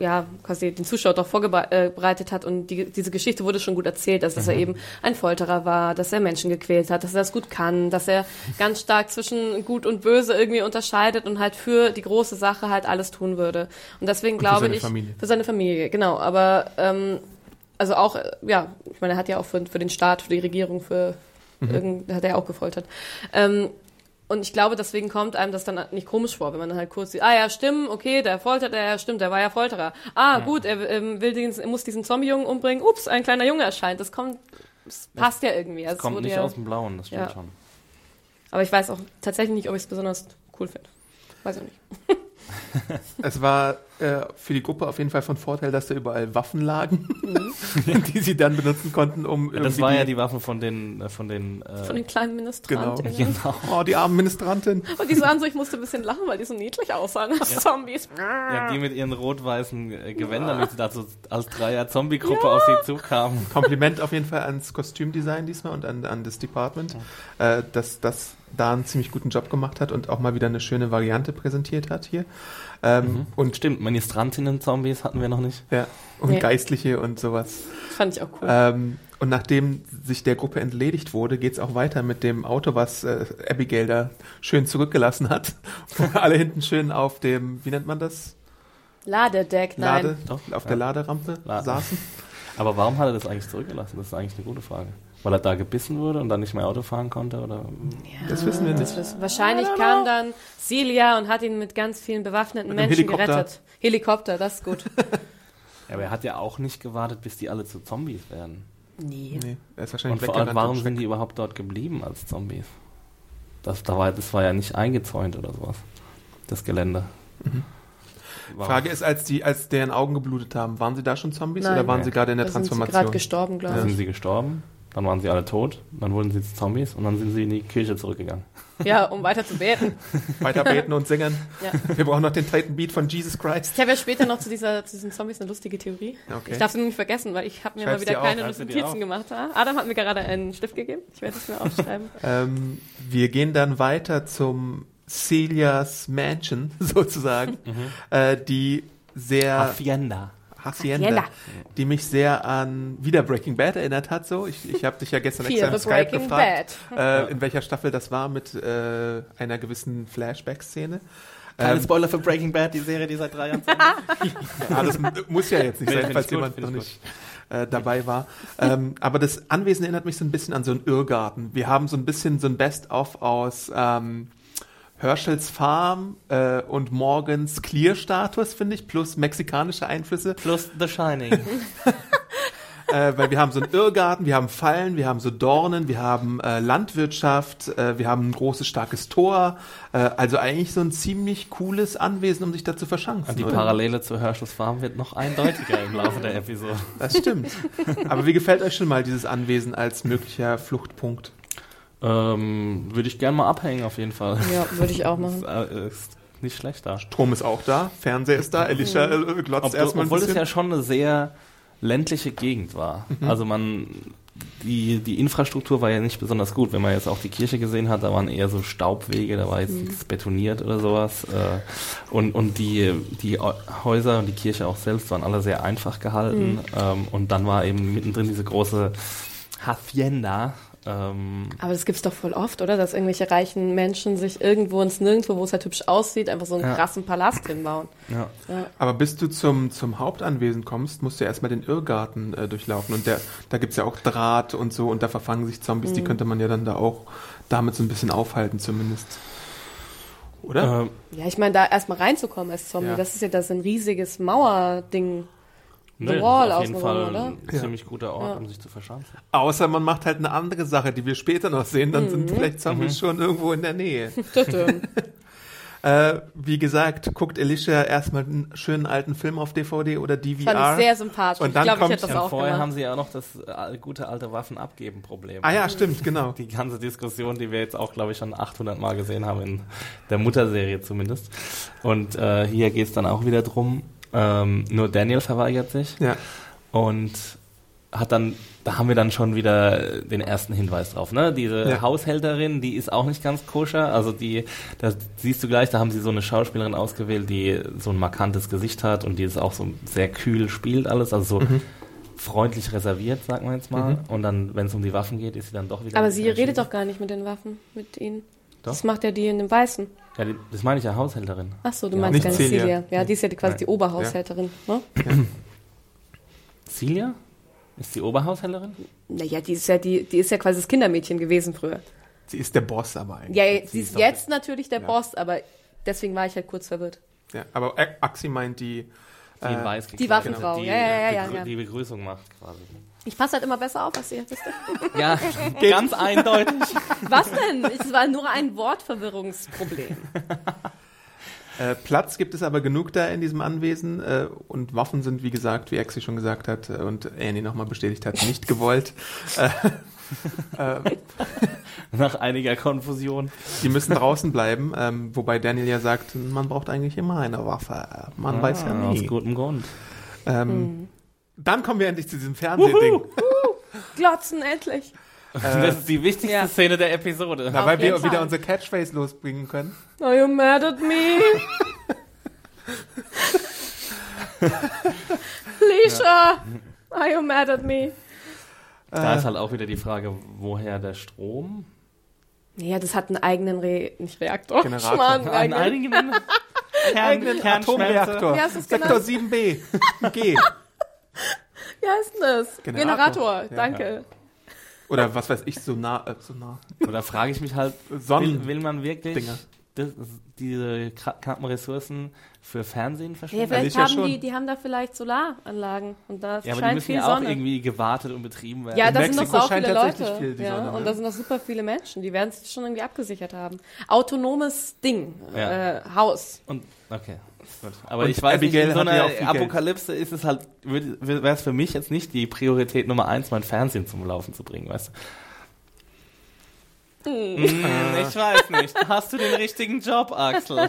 ja, quasi den Zuschauer doch vorbereitet hat und die, diese Geschichte wurde schon gut erzählt, dass, dass er eben ein Folterer war, dass er Menschen gequält hat, dass er das gut kann, dass er ganz stark zwischen gut und böse irgendwie unterscheidet und halt für die große Sache halt alles tun würde. Und deswegen für glaube seine ich Familie. für seine Familie, genau. Aber ähm, also auch, äh, ja, ich meine, er hat ja auch für, für den Staat, für die Regierung, für Mhm. irgend, hat er ja auch gefoltert. Ähm, und ich glaube, deswegen kommt einem das dann nicht komisch vor, wenn man dann halt kurz sieht, ah ja, stimmt, okay, der foltert, ja, stimmt, der war ja Folterer. Ah, gut, er ähm, will den, er muss diesen Zombie-Jungen umbringen. Ups, ein kleiner Junge erscheint. Das kommt, das passt ja irgendwie. Das kommt nicht ja, aus dem Blauen, das stimmt Ja. schon. Aber ich weiß auch tatsächlich nicht, ob ich es besonders cool finde. Weiß ich nicht. Es war äh, für die Gruppe auf jeden Fall von Vorteil, dass da überall Waffen lagen, die sie dann benutzen konnten, um Das irgendwie war ja die Waffe von den, äh, von den, äh, Von den kleinen Genau. Ministranten. genau. Oh, die armen Ministrantin. Und die sahen so, ich musste ein bisschen lachen, weil die so niedlich aussahen als Zombies. Ja, die mit ihren rot-weißen äh, Gewändern, mit da so als Dreier-Zombie-Gruppe auf sie zukamen. Kompliment auf jeden Fall ans Kostümdesign diesmal und an, an das Department, äh, dass das da einen ziemlich guten Job gemacht hat und auch mal wieder eine schöne Variante präsentiert hat hier. Ähm, Und stimmt, Ministrantinnen-Zombies hatten wir noch nicht. ja, und Nee. Geistliche und sowas. Das fand ich auch cool. Ähm, und nachdem sich der Gruppe entledigt wurde, geht's auch weiter mit dem Auto, was äh, Abigail da schön zurückgelassen hat. Wo alle hinten schön auf dem, wie nennt man das? Ladedeck, nein. Lade, Doch, auf ja. der Laderampe La- saßen. Aber warum hat er das eigentlich zurückgelassen? Das ist eigentlich eine gute Frage. Weil er da gebissen wurde und dann nicht mehr Auto fahren konnte? Oder? Das wissen wir nicht. ist, wahrscheinlich kam dann Celia und hat ihn mit ganz vielen bewaffneten Mit Menschen Helikopter. gerettet. Helikopter, das ist gut. Ja, aber er hat ja auch nicht gewartet, bis die alle zu Zombies werden. Nee. Nee, er ist wahrscheinlich Und vor allem, warum sind die überhaupt dort geblieben als Zombies? Das, da war, das war ja nicht eingezäunt oder sowas. Das Gelände. Warum? Frage ist, als die, als deren Augen geblutet haben, waren sie da schon Zombies Nein. oder waren sie gerade in der Da sind sie Transformation? gerade gestorben, glaube Sind ich. sie gestorben? Dann waren sie alle tot, dann wurden sie zu Zombies und dann sind sie in die Kirche zurückgegangen. Ja, um weiter zu beten. Weiter beten und singen. Ja. Wir brauchen noch den Titan Beat von Jesus Christ. Ich habe ja später noch zu, dieser, zu diesen Zombies eine lustige Theorie. Okay. Ich darf sie nur nicht vergessen, weil ich habe mir Schreib's mal wieder keine Notizen gemacht. Ja? Adam hat mir gerade einen Stift gegeben. Ich werde es mir aufschreiben. Ähm, wir gehen dann weiter zum Celias Mansion, sozusagen, äh, die sehr Hacienda. Hacienda, Hacienda. die mich sehr an wieder Breaking Bad erinnert hat. So, ich, ich habe dich ja gestern extra im Skype Breaking gefragt, äh, in welcher Staffel das war mit äh, einer gewissen Flashback-Szene. Keine Ähm, Spoiler für Breaking Bad, die Serie, die seit drei Jahren Ja, das muss ja jetzt nicht sein, falls jemand noch ich nicht äh, dabei war. ähm, aber das Anwesen erinnert mich so ein bisschen an so einen Irrgarten. Wir haben so ein bisschen so ein Best-of aus ähm, Herschels Farm äh, und Morgans Clear-Status, finde ich, plus mexikanische Einflüsse. Plus The Shining. äh, weil wir haben so einen Irrgarten, wir haben Fallen, wir haben so Dornen, wir haben äh, Landwirtschaft, äh, wir haben ein großes, starkes Tor. Äh, also eigentlich so ein ziemlich cooles Anwesen, um sich da zu verschanzen. Und die oder? Parallele zu Herschels Farm wird noch eindeutiger im Laufe der Episode. Das stimmt. Aber wie gefällt euch schon mal dieses Anwesen als möglicher Fluchtpunkt? Ähm, Würde ich gerne mal abhängen, auf jeden Fall. Ja, würde ich auch machen. Ist, äh, ist nicht schlecht da. Strom ist auch da, Fernseher ist da, Elisha äh, glotzt Ob, erstmal ein obwohl es bisschen. ja schon eine sehr ländliche Gegend war. Also man, die, die Infrastruktur war ja nicht besonders gut. Wenn man jetzt auch die Kirche gesehen hat, da waren eher so Staubwege, da war jetzt nichts betoniert oder sowas. Äh, und, und die, die Häuser und die Kirche auch selbst waren alle sehr einfach gehalten. Ähm, und dann war eben mittendrin diese große Hacienda. Ähm, Aber das gibt's doch voll oft, oder? Dass irgendwelche reichen Menschen sich irgendwo ins Nirgendwo, wo es halt hübsch aussieht, einfach so einen Ja. krassen Palast hinbauen. ja. Aber bis du zum, zum Hauptanwesen kommst, musst du erstmal den Irrgarten äh, durchlaufen. Und der, da gibt's ja auch Draht und so und da verfangen sich Zombies, Mhm. die könnte man ja dann da auch damit so ein bisschen aufhalten zumindest. Oder? Ähm, Ja, ich meine, da erstmal reinzukommen als Zombie, Ja. das ist ja das ein riesiges Mauerding. Nee, The das Wall ist auf jeden Fall oder? ein Ja. ziemlich guter Ort, Ja. um sich zu verschanzen. Außer man macht halt eine andere Sache, die wir später noch sehen, dann Mhm. sind vielleicht Zombies schon irgendwo in der Nähe. Äh, wie gesagt, guckt Alicia erstmal einen schönen alten Film auf DVD oder DVR. Fand ich sehr sympathisch. Und ich dann glaube, ich kommt- hätte das Ja, auch vorher haben gemacht. sie ja noch das äh, gute alte Waffen-Abgeben-Problem. ah ja, stimmt, genau. Die ganze Diskussion, die wir jetzt auch, glaube ich, schon 800 Mal gesehen haben, in der Mutterserie zumindest. Und äh, hier geht es dann auch wieder drum, ähm, nur Daniel verweigert sich Ja. und hat dann, da haben wir dann schon wieder den ersten Hinweis drauf, ne? Diese Ja. Haushälterin, die ist auch nicht ganz koscher, also die, das siehst du gleich, da haben sie so eine Schauspielerin ausgewählt, die so ein markantes Gesicht hat und die es auch so sehr kühl spielt alles, also so Mhm. freundlich reserviert, sagen wir jetzt mal. Und dann, wenn es um die Waffen geht, ist sie dann doch wieder. Aber sie redet doch gar nicht mit den Waffen, mit ihnen. Doch. Das macht ja die in dem Weißen. Ja, das meine ich ja, Haushälterin. Ach so, du Ja. meinst Nicht gar nicht Celia. Celia. Ja, die ist ja die, quasi Nein. die Oberhaushälterin. Ne? Celia? Ist die Oberhaushälterin? Naja, die ist ja die, die ist ja quasi das Kindermädchen gewesen früher. Sie ist der Boss aber eigentlich. Ja, Sie sie ist jetzt natürlich der Ja. Boss, aber deswegen war ich halt kurz verwirrt. Ja, aber Axi meint die. Die Äh, die Waffenfrau. Die, Ja, ja, ja, ja, ja. die Begrüßung macht quasi. Ich passe halt immer besser auf als ihr. wisst ihr? Ja, ganz eindeutig. Was denn? Es war nur ein Wortverwirrungsproblem. Äh, Platz gibt es aber genug da in diesem Anwesen äh, und Waffen sind, wie gesagt, wie Axi schon gesagt hat äh, und Annie nochmal bestätigt hat, nicht gewollt. Nach einiger Konfusion. Die müssen draußen bleiben, ähm, wobei Daniel ja sagt, man braucht eigentlich immer eine Waffe. Man weiß ja Ah, Aus nie. gutem Grund. Ähm, Dann kommen wir endlich zu diesem Fernsehding. Glotzen, endlich. das ist die wichtigste ja. Szene der Episode. Na, weil wir jeden wieder Fall. unsere Catchphrase losbringen können. Are you mad at me? Lisha, are you mad at me? Da ist halt auch wieder die Frage, woher der Strom? Ja, das hat einen eigenen Re nicht Reaktor. Generator. Schmarrn, An eigenen. einigen Kern, Atomreaktor. Wie das Sektor genannt? 7b. G. Wie heißt denn das? Generator. Generator, Ja. danke. Oder was weiß ich, Sonar. Äh, Sonar. Oder frage ich mich halt, Sonnen- will, will man wirklich das, diese knappen Ressourcen für Fernsehen Ja, verschwenden? vielleicht Alicia haben schon. die, die haben da vielleicht Solaranlagen und da Ja, aber die scheint müssen viel ja auch irgendwie gewartet und betrieben werden. Ja, In da sind noch Mexiko so scheint viele Leute. viel ja, Sonne, und ne? da sind noch super viele Menschen, die werden es schon irgendwie abgesichert haben. Autonomes Ding, Ja. äh, Haus. Und okay. Gut. Aber Und ich weiß Abigail nicht, in so ja einer Geld. Apokalypse ist es halt, wäre es für mich jetzt nicht die Priorität Nummer eins, mein Fernsehen zum Laufen zu bringen, weißt du? Hm, ich weiß nicht. Hast du den richtigen Job, Axel?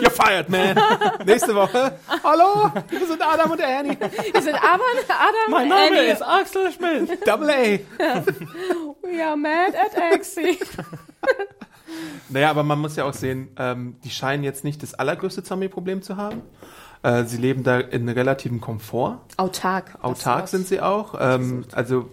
You're fired, man. Nächste Woche. Hallo, wir sind Adam und Annie. Wir sind aber Adam Mein Name Annie. ist Axel Schmidt. Double A. We are mad at Axie. Naja, aber man muss ja auch sehen, ähm, die scheinen jetzt nicht das allergrößte Zombie-Problem zu haben. Äh, sie leben da in relativem Komfort. Autark. Autark sind sie auch. Ähm, also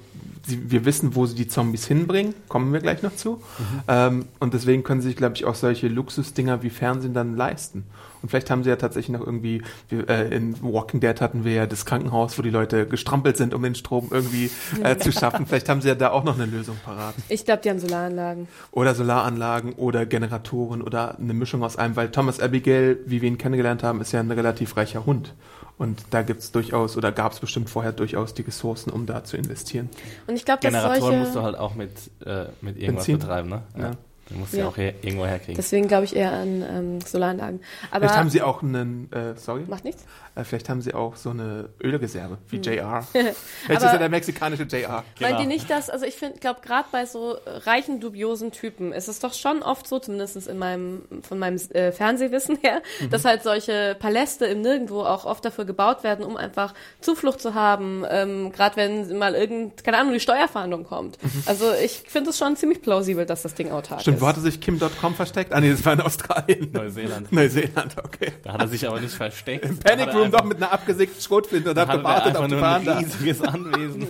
sie, wir wissen, wo sie die Zombies hinbringen. Kommen wir gleich noch zu. Ähm, und deswegen können sie sich, glaube ich, auch solche Luxusdinger wie Fernsehen dann leisten. Und vielleicht haben sie ja tatsächlich noch irgendwie, wir, äh, in Walking Dead hatten wir ja das Krankenhaus, wo die Leute gestrampelt sind, um den Strom irgendwie äh, zu schaffen. Vielleicht haben sie ja da auch noch eine Lösung parat. Ich glaube, die haben Solaranlagen. Oder Solaranlagen oder Generatoren oder eine Mischung aus allem, weil Thomas Abigail, wie wir ihn kennengelernt haben, ist ja ein relativ reicher Hund. Und da gibt's durchaus oder gab's bestimmt vorher durchaus die Ressourcen, um da zu investieren. Und ich glaube, Generatoren solche... musst du halt auch mit, äh, mit irgendwas Benzin? betreiben, ne? Ja. Du musst ja, Ja. auch her, irgendwo herkriegen. Deswegen glaube ich eher an ähm, Solaranlagen. Aber Vielleicht haben sie auch einen, äh, sorry, macht nichts. äh, vielleicht haben sie auch so eine Ölreserve wie JR. Vielleicht Hm. Ist er der mexikanische JR. Genau. Meint ihr nicht, dass, also ich finde, glaube gerade bei so reichen, dubiosen Typen ist es doch schon oft so, zumindest in meinem, von meinem äh, Fernsehwissen her, Mhm. dass halt solche Paläste im Nirgendwo auch oft dafür gebaut werden, um einfach Zuflucht zu haben, ähm, gerade wenn mal irgend, keine Ahnung, die Steuerfahndung kommt. Also ich finde es schon ziemlich plausibel, dass das Ding autark Mhm. Stimmt, wo hatte sich Kim.com versteckt? Ah nee, das war in Australien. Neuseeland. Neuseeland, okay. Da hat er sich aber nicht versteckt. Im Panic Room doch mit einer abgesägten Schrotflinte und hat da hat er gewartet auf die nur ein Fahnder. riesiges Anwesen.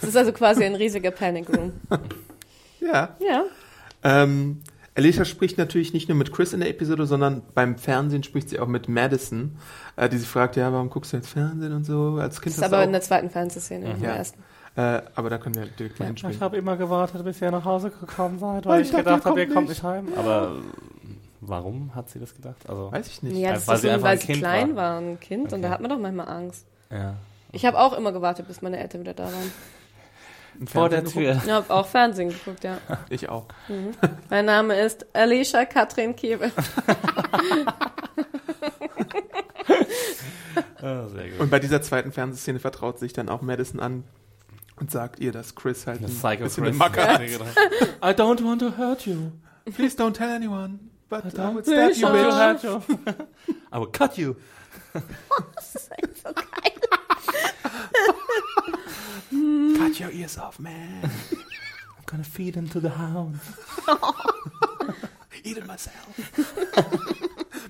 Das ist also quasi ein riesiger Panic Room. Ja. Ja. Ähm, Alicia spricht natürlich nicht nur mit Chris in der Episode, sondern beim Fernsehen spricht sie auch mit Madison, äh, die sie fragt, ja, warum guckst du jetzt Fernsehen und so? Als Kind Das ist aber auch, in der zweiten Fernsehszene, in der Ja. ersten. Äh, aber da können wir direkt mal hinspringen. habe immer gewartet, bis ihr nach Hause gekommen seid, weil ich dachte, ihr kommt nicht. nicht heim. Aber warum hat sie das gedacht? Also, Weiß ich nicht. Ja, Ja, das weil ist sie einfach weil ein sie Kind klein war. war, ein Kind, und da Okay. hat man doch manchmal Angst. ja. Ich habe auch immer gewartet, bis meine Eltern wieder da waren. Ein Vor der Tür. Ich habe auch Fernsehen geguckt, ja. Ich auch. Mein Name ist Alicia Katrin Kewe. Ah, sehr gut. Und bei dieser zweiten Fernsehszene vertraut sich dann auch Madison an und sagt ihr, dass Chris halt ein Das Psycho bisschen Chris. eine Macke hat. I don't want to hurt you. Please don't tell anyone, but I will will stab you, bitch. hurt you. I will cut you. Das ist echt so geil. Cut your ears off, man. I'm gonna feed him to the hound. Eat it myself.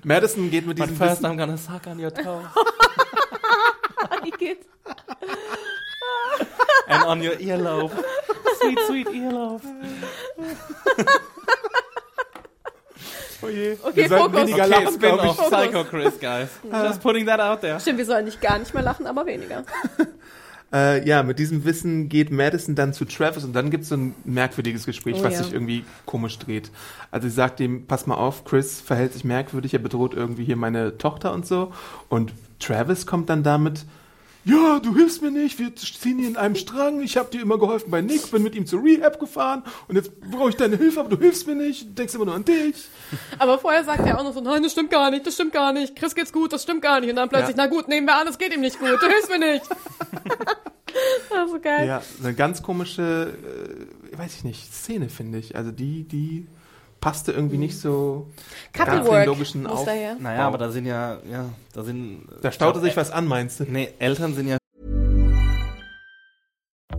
Madison geht mit But diesem first Wissen, I'm gonna suck on your toe. Wie geht's? And on your earlobe. Sweet, sweet earlobe. oh je, Okay, wir sollten Fokus. weniger Okay, lachen, glaube ich. Psycho Chris, guys. Just putting that out there. Stimmt, wir sollen nicht gar nicht mehr lachen, aber weniger. Äh, ja, mit diesem Wissen geht Madison dann zu Travis und dann gibt es so ein merkwürdiges Gespräch, Oh was ja. sich irgendwie komisch dreht. Also sie sagt ihm, pass mal auf, Chris verhält sich merkwürdig, er bedroht irgendwie hier meine Tochter und so. Und Travis kommt dann damit, ja, du hilfst mir nicht, wir ziehen hier in einem Strang, ich habe dir immer geholfen bei Nick, bin mit ihm zur Rehab gefahren und jetzt brauche ich deine Hilfe, aber du hilfst mir nicht, denkst immer nur an dich. Aber vorher sagt er auch noch so, nein, das stimmt gar nicht, das stimmt gar nicht. Chris geht's gut, das stimmt gar nicht. Und dann plötzlich, Ja. na gut, nehmen wir an, es geht ihm nicht gut, du hilfst mir nicht. das ist so geil. Ja, eine ganz komische, äh, weiß ich nicht, Szene, finde ich. Also die, die passte irgendwie nicht so ganz den logischen Auf. daher. Naja, aber da sind ja, ja, da sind. Da staute sich was an, meinst du? Nee, Eltern sind ja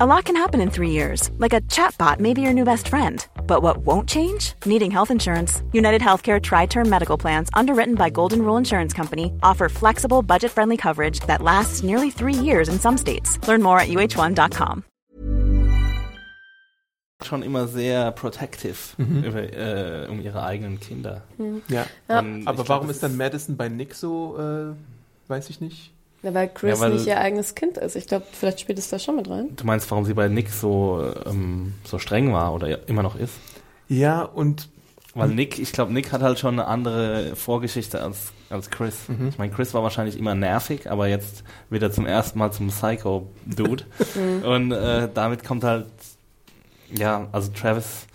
A lot can happen in three years, like a chatbot may be your new best friend. But what won't change? Needing health insurance. United Healthcare Tri Term Medical Plans, underwritten by Golden Rule Insurance Company, offer flexible, budget friendly coverage that lasts nearly three years in some states. Learn more at uh1.com. schon immer sehr protective über, äh, um ihre eigenen Kinder. Ja. Und Aber glaub, warum das ist dann Madison bei Nick so, äh, weiß ich nicht. Ja, weil Chris Ja, weil- nicht ihr eigenes Kind ist. Ich glaube, vielleicht spielt es da schon mit rein. Du meinst, warum sie bei Nick so, ähm, so streng war oder immer noch ist? Ja, und Weil Nick, ich glaube, Nick hat halt schon eine andere Vorgeschichte als, als Chris. Ich meine, Chris war wahrscheinlich immer nervig, aber jetzt wird er zum ersten Mal zum Psycho-Dude. Und äh, damit kommt halt, ja, also Travis,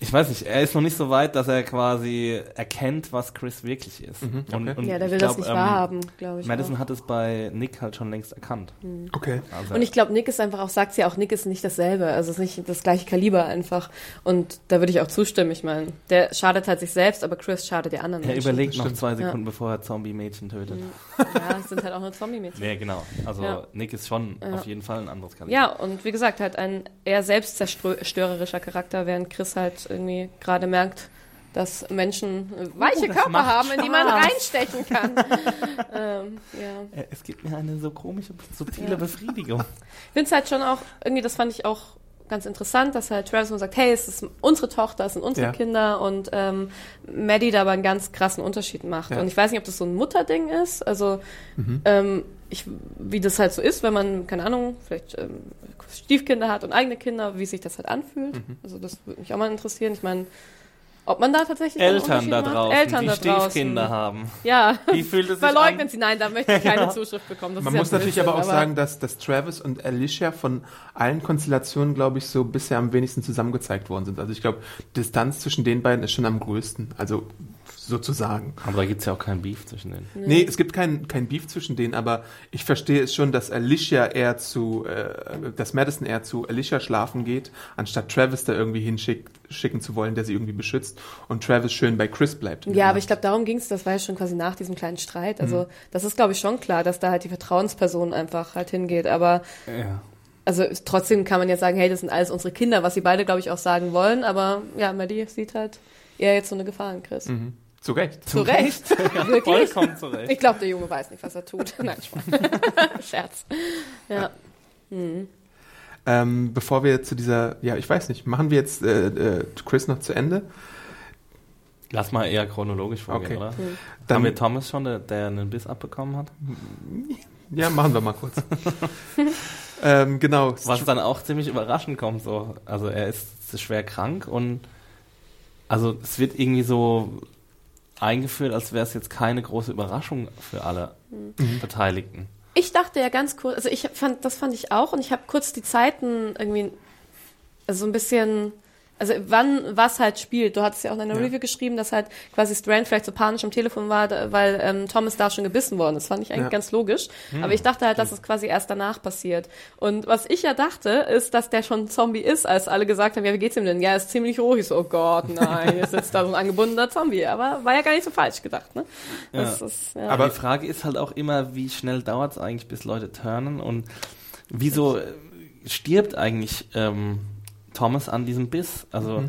ich weiß nicht, er ist noch nicht so weit, dass er quasi erkennt, was Chris wirklich ist. Mhm, Und- okay. und Ja, der ich will glaub, das nicht ähm, wahrhaben, glaube ich. Madison auch. hat es bei Nick halt schon längst erkannt. Okay. Also, Und ich glaube, Nick ist einfach auch, sagt sie auch, Nick ist nicht dasselbe. Also es ist nicht das gleiche Kaliber einfach. Und da würde ich auch zustimmen. Ich meine, der schadet halt sich selbst, aber Chris schadet die anderen er Menschen. überlegt noch zwei Sekunden, bevor er Zombie-Mädchen tötet. Ja, es sind halt auch nur Zombie-Mädchen. Nee, genau. Also Ja. Nick ist schon Ja. auf jeden Fall ein anderes Kaliber. Ja, und wie gesagt, halt ein eher selbstzerstörerischer Charakter, während Chris halt irgendwie gerade merkt, dass Menschen weiche Oh, das Körper haben, in die man reinstechen kann. ähm, ja. Äh, Es gibt mir eine so komische, subtile Ja. Befriedigung. Ich finde es halt schon auch, irgendwie, das fand ich auch ganz interessant, dass halt Travis immer sagt, hey, es ist unsere Tochter, es sind unsere Ja. Kinder und ähm, Maddie da aber einen ganz krassen Unterschied macht. Ja. Und ich weiß nicht, ob das so ein Mutterding ist, also Mhm. ähm, ich, wie das halt so ist, wenn man, keine Ahnung, vielleicht ähm, Stiefkinder hat und eigene Kinder, wie sich das halt anfühlt. Mhm. Also das würde mich auch mal interessieren. Ich meine, ob man da tatsächlich Eltern da macht. draußen, Eltern die da draußen. Stiefkinder haben. Ja, Wie fühlt es sich verleugnen an? sie. Nein, da möchte ich keine Zuschrift bekommen. Das Man ist ja muss natürlich aber auch sagen, dass, dass Travis und Alicia von allen Konstellationen, glaube ich, so bisher am wenigsten zusammengezeigt worden sind. Also ich glaube, Distanz zwischen den beiden ist schon am größten. Also sozusagen. Aber da gibt es ja auch keinen Beef zwischen denen. Nee, es gibt kein, kein Beef zwischen denen, aber ich verstehe es schon, dass Alicia eher zu, äh, dass Madison eher zu Alicia schlafen geht, anstatt Travis da irgendwie hinschicken schicken zu wollen, der sie irgendwie beschützt und Travis schön bei Chris bleibt. Ja, aber ich glaube, darum ging es, das war ja schon quasi nach diesem kleinen Streit. Also das ist, glaube ich, schon klar, dass da halt die Vertrauensperson einfach halt hingeht. Aber Ja. also trotzdem kann man jetzt sagen, hey, das sind alles unsere Kinder, was sie beide, glaube ich, auch sagen wollen. Aber ja, Maddie sieht halt eher jetzt so eine Gefahr in Chris. Mhm. Zu Recht. Zu Recht. Wirklich. Vollkommen zurecht. Ich glaube, der Junge weiß nicht, was er tut. Nein, Spaß. Scherz. Ja. Ähm, bevor wir zu dieser, ja, ich weiß nicht, machen wir jetzt äh, äh, Chris noch zu Ende? Lass mal eher chronologisch vorgehen, Okay. oder? Dann, Haben wir Thomas schon, der, der einen Biss abbekommen hat? ja, machen wir mal kurz. ähm, genau. Was dann auch ziemlich überraschend kommt. So. Also er ist schwer krank und also es wird irgendwie so eingeführt, als wäre es jetzt keine große Überraschung für alle Mhm. Beteiligten. Ich dachte ja ganz kurz, also ich fand, das fand ich auch und ich habe kurz die Zeiten irgendwie, also so ein bisschen, also wann was halt spielt. Du hattest ja auch in deiner Ja. Review geschrieben, dass halt quasi Strand vielleicht so panisch am Telefon war, da- weil ähm, Thomas da schon gebissen worden ist. Das fand ich eigentlich Ja. ganz logisch. Aber ich dachte halt, dass es quasi erst danach passiert. Und was ich ja dachte, ist, dass der schon Zombie ist, als alle gesagt haben, ja, wie geht's ihm denn? Ja, er ist ziemlich ruhig. So, oh Gott, nein, jetzt sitzt da so ein angebundener Zombie. Aber war ja gar nicht so falsch gedacht, ne? Das Ja. ist, ja. Aber die Frage ist halt auch immer, wie schnell dauert es eigentlich, bis Leute turnen und wieso äh, stirbt eigentlich ähm, Thomas an diesem Biss? Also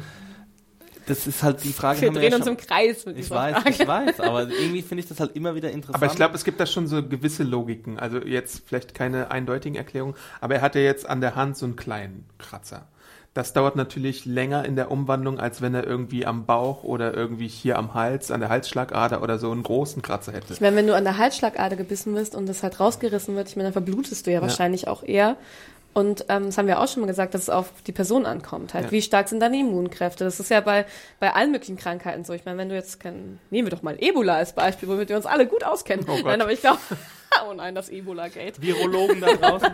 das ist halt die Frage. wir drehen ja uns schon- im Kreis mit Ich weiß, Frage. ich weiß, aber irgendwie finde ich das halt immer wieder interessant. Aber ich glaube, es gibt da schon so gewisse Logiken. Also jetzt vielleicht keine eindeutigen Erklärungen, aber er hatte jetzt an der Hand so einen kleinen Kratzer. Das dauert natürlich länger in der Umwandlung, als wenn er irgendwie am Bauch oder irgendwie hier am Hals, an der Halsschlagader oder so einen großen Kratzer hätte. Ich meine, wenn du an der Halsschlagader gebissen wirst und das halt rausgerissen wird, ich meine, dann verblutest du ja, wahrscheinlich auch eher. Und ähm, das haben wir auch schon mal gesagt, dass es auf die Person ankommt. Halt, Ja. wie stark sind deine Immunkräfte? Das ist ja bei, bei allen möglichen Krankheiten so. Ich meine, wenn du jetzt kein, nehmen wir doch mal Ebola als Beispiel, womit wir uns alle gut auskennen. Oh Gott. nein, aber ich glaube, oh nein, das Ebola-Gate. Virologen da draußen.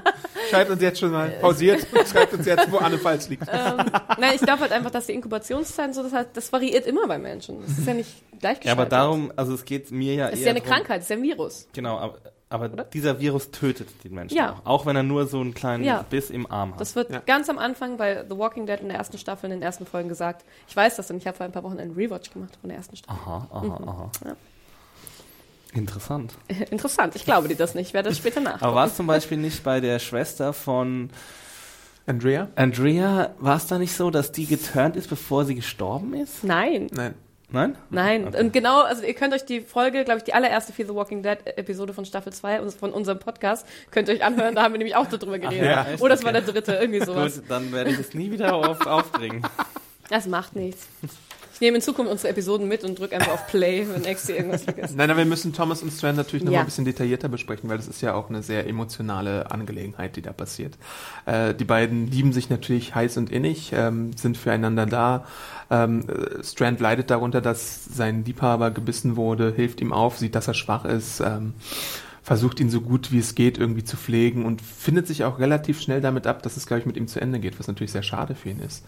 Schreibt uns jetzt schon mal, pausiert, schreibt uns jetzt, wo Anne falsch liegt. ähm, nein, ich glaube halt einfach, dass die Inkubationszeiten so, das, halt, das variiert immer bei Menschen. Das ist ja nicht Ja, gleichgeschaltet. aber darum, also es geht mir ja Es ist eher ja eine drum- Krankheit, es ist ja ein Virus. Genau, aber, aber dieser Virus tötet den Menschen Ja. auch. Auch wenn er nur so einen kleinen Ja. Biss im Arm hat. Das wird Ja. ganz am Anfang bei The Walking Dead in der ersten Staffel, in den ersten Folgen gesagt. Ich weiß das und ich habe vor ein paar Wochen einen Rewatch gemacht von der ersten Staffel. aha, aha, aha. Ja. Interessant. Interessant, ich glaube dir das nicht, ich werde das später nach. Aber war es zum Beispiel nicht bei der Schwester von Andrea? Andrea, war es da nicht so, dass die geturnt ist, bevor sie gestorben ist? Nein, Nein. Nein? nein. Okay. Und genau, also ihr könnt euch die Folge, glaube ich, die allererste Fear the Walking Dead Episode von Staffel 2 und von unserem Podcast, könnt ihr euch anhören, da haben wir nämlich auch darüber geredet. ja, echt? Oder es war Okay. der dritte, irgendwie sowas. Gut, dann werde ich es nie wieder auf, aufbringen. Das macht nichts. Ich nehme in Zukunft unsere Episoden mit und drücke einfach auf Play, wenn Exi irgendwas vergisst. Nein, aber wir müssen Thomas und Strand natürlich noch Ja. ein bisschen detaillierter besprechen, weil das ist ja auch eine sehr emotionale Angelegenheit, die da passiert. Äh, die beiden lieben sich natürlich heiß und innig, ähm, sind füreinander da. Ähm, äh, Strand leidet darunter, dass sein Liebhaber gebissen wurde, hilft ihm auf, sieht, dass er schwach ist, ähm, versucht ihn so gut wie es geht irgendwie zu pflegen und findet sich auch relativ schnell damit ab, dass es, glaube ich, mit ihm zu Ende geht, was natürlich sehr schade für ihn ist.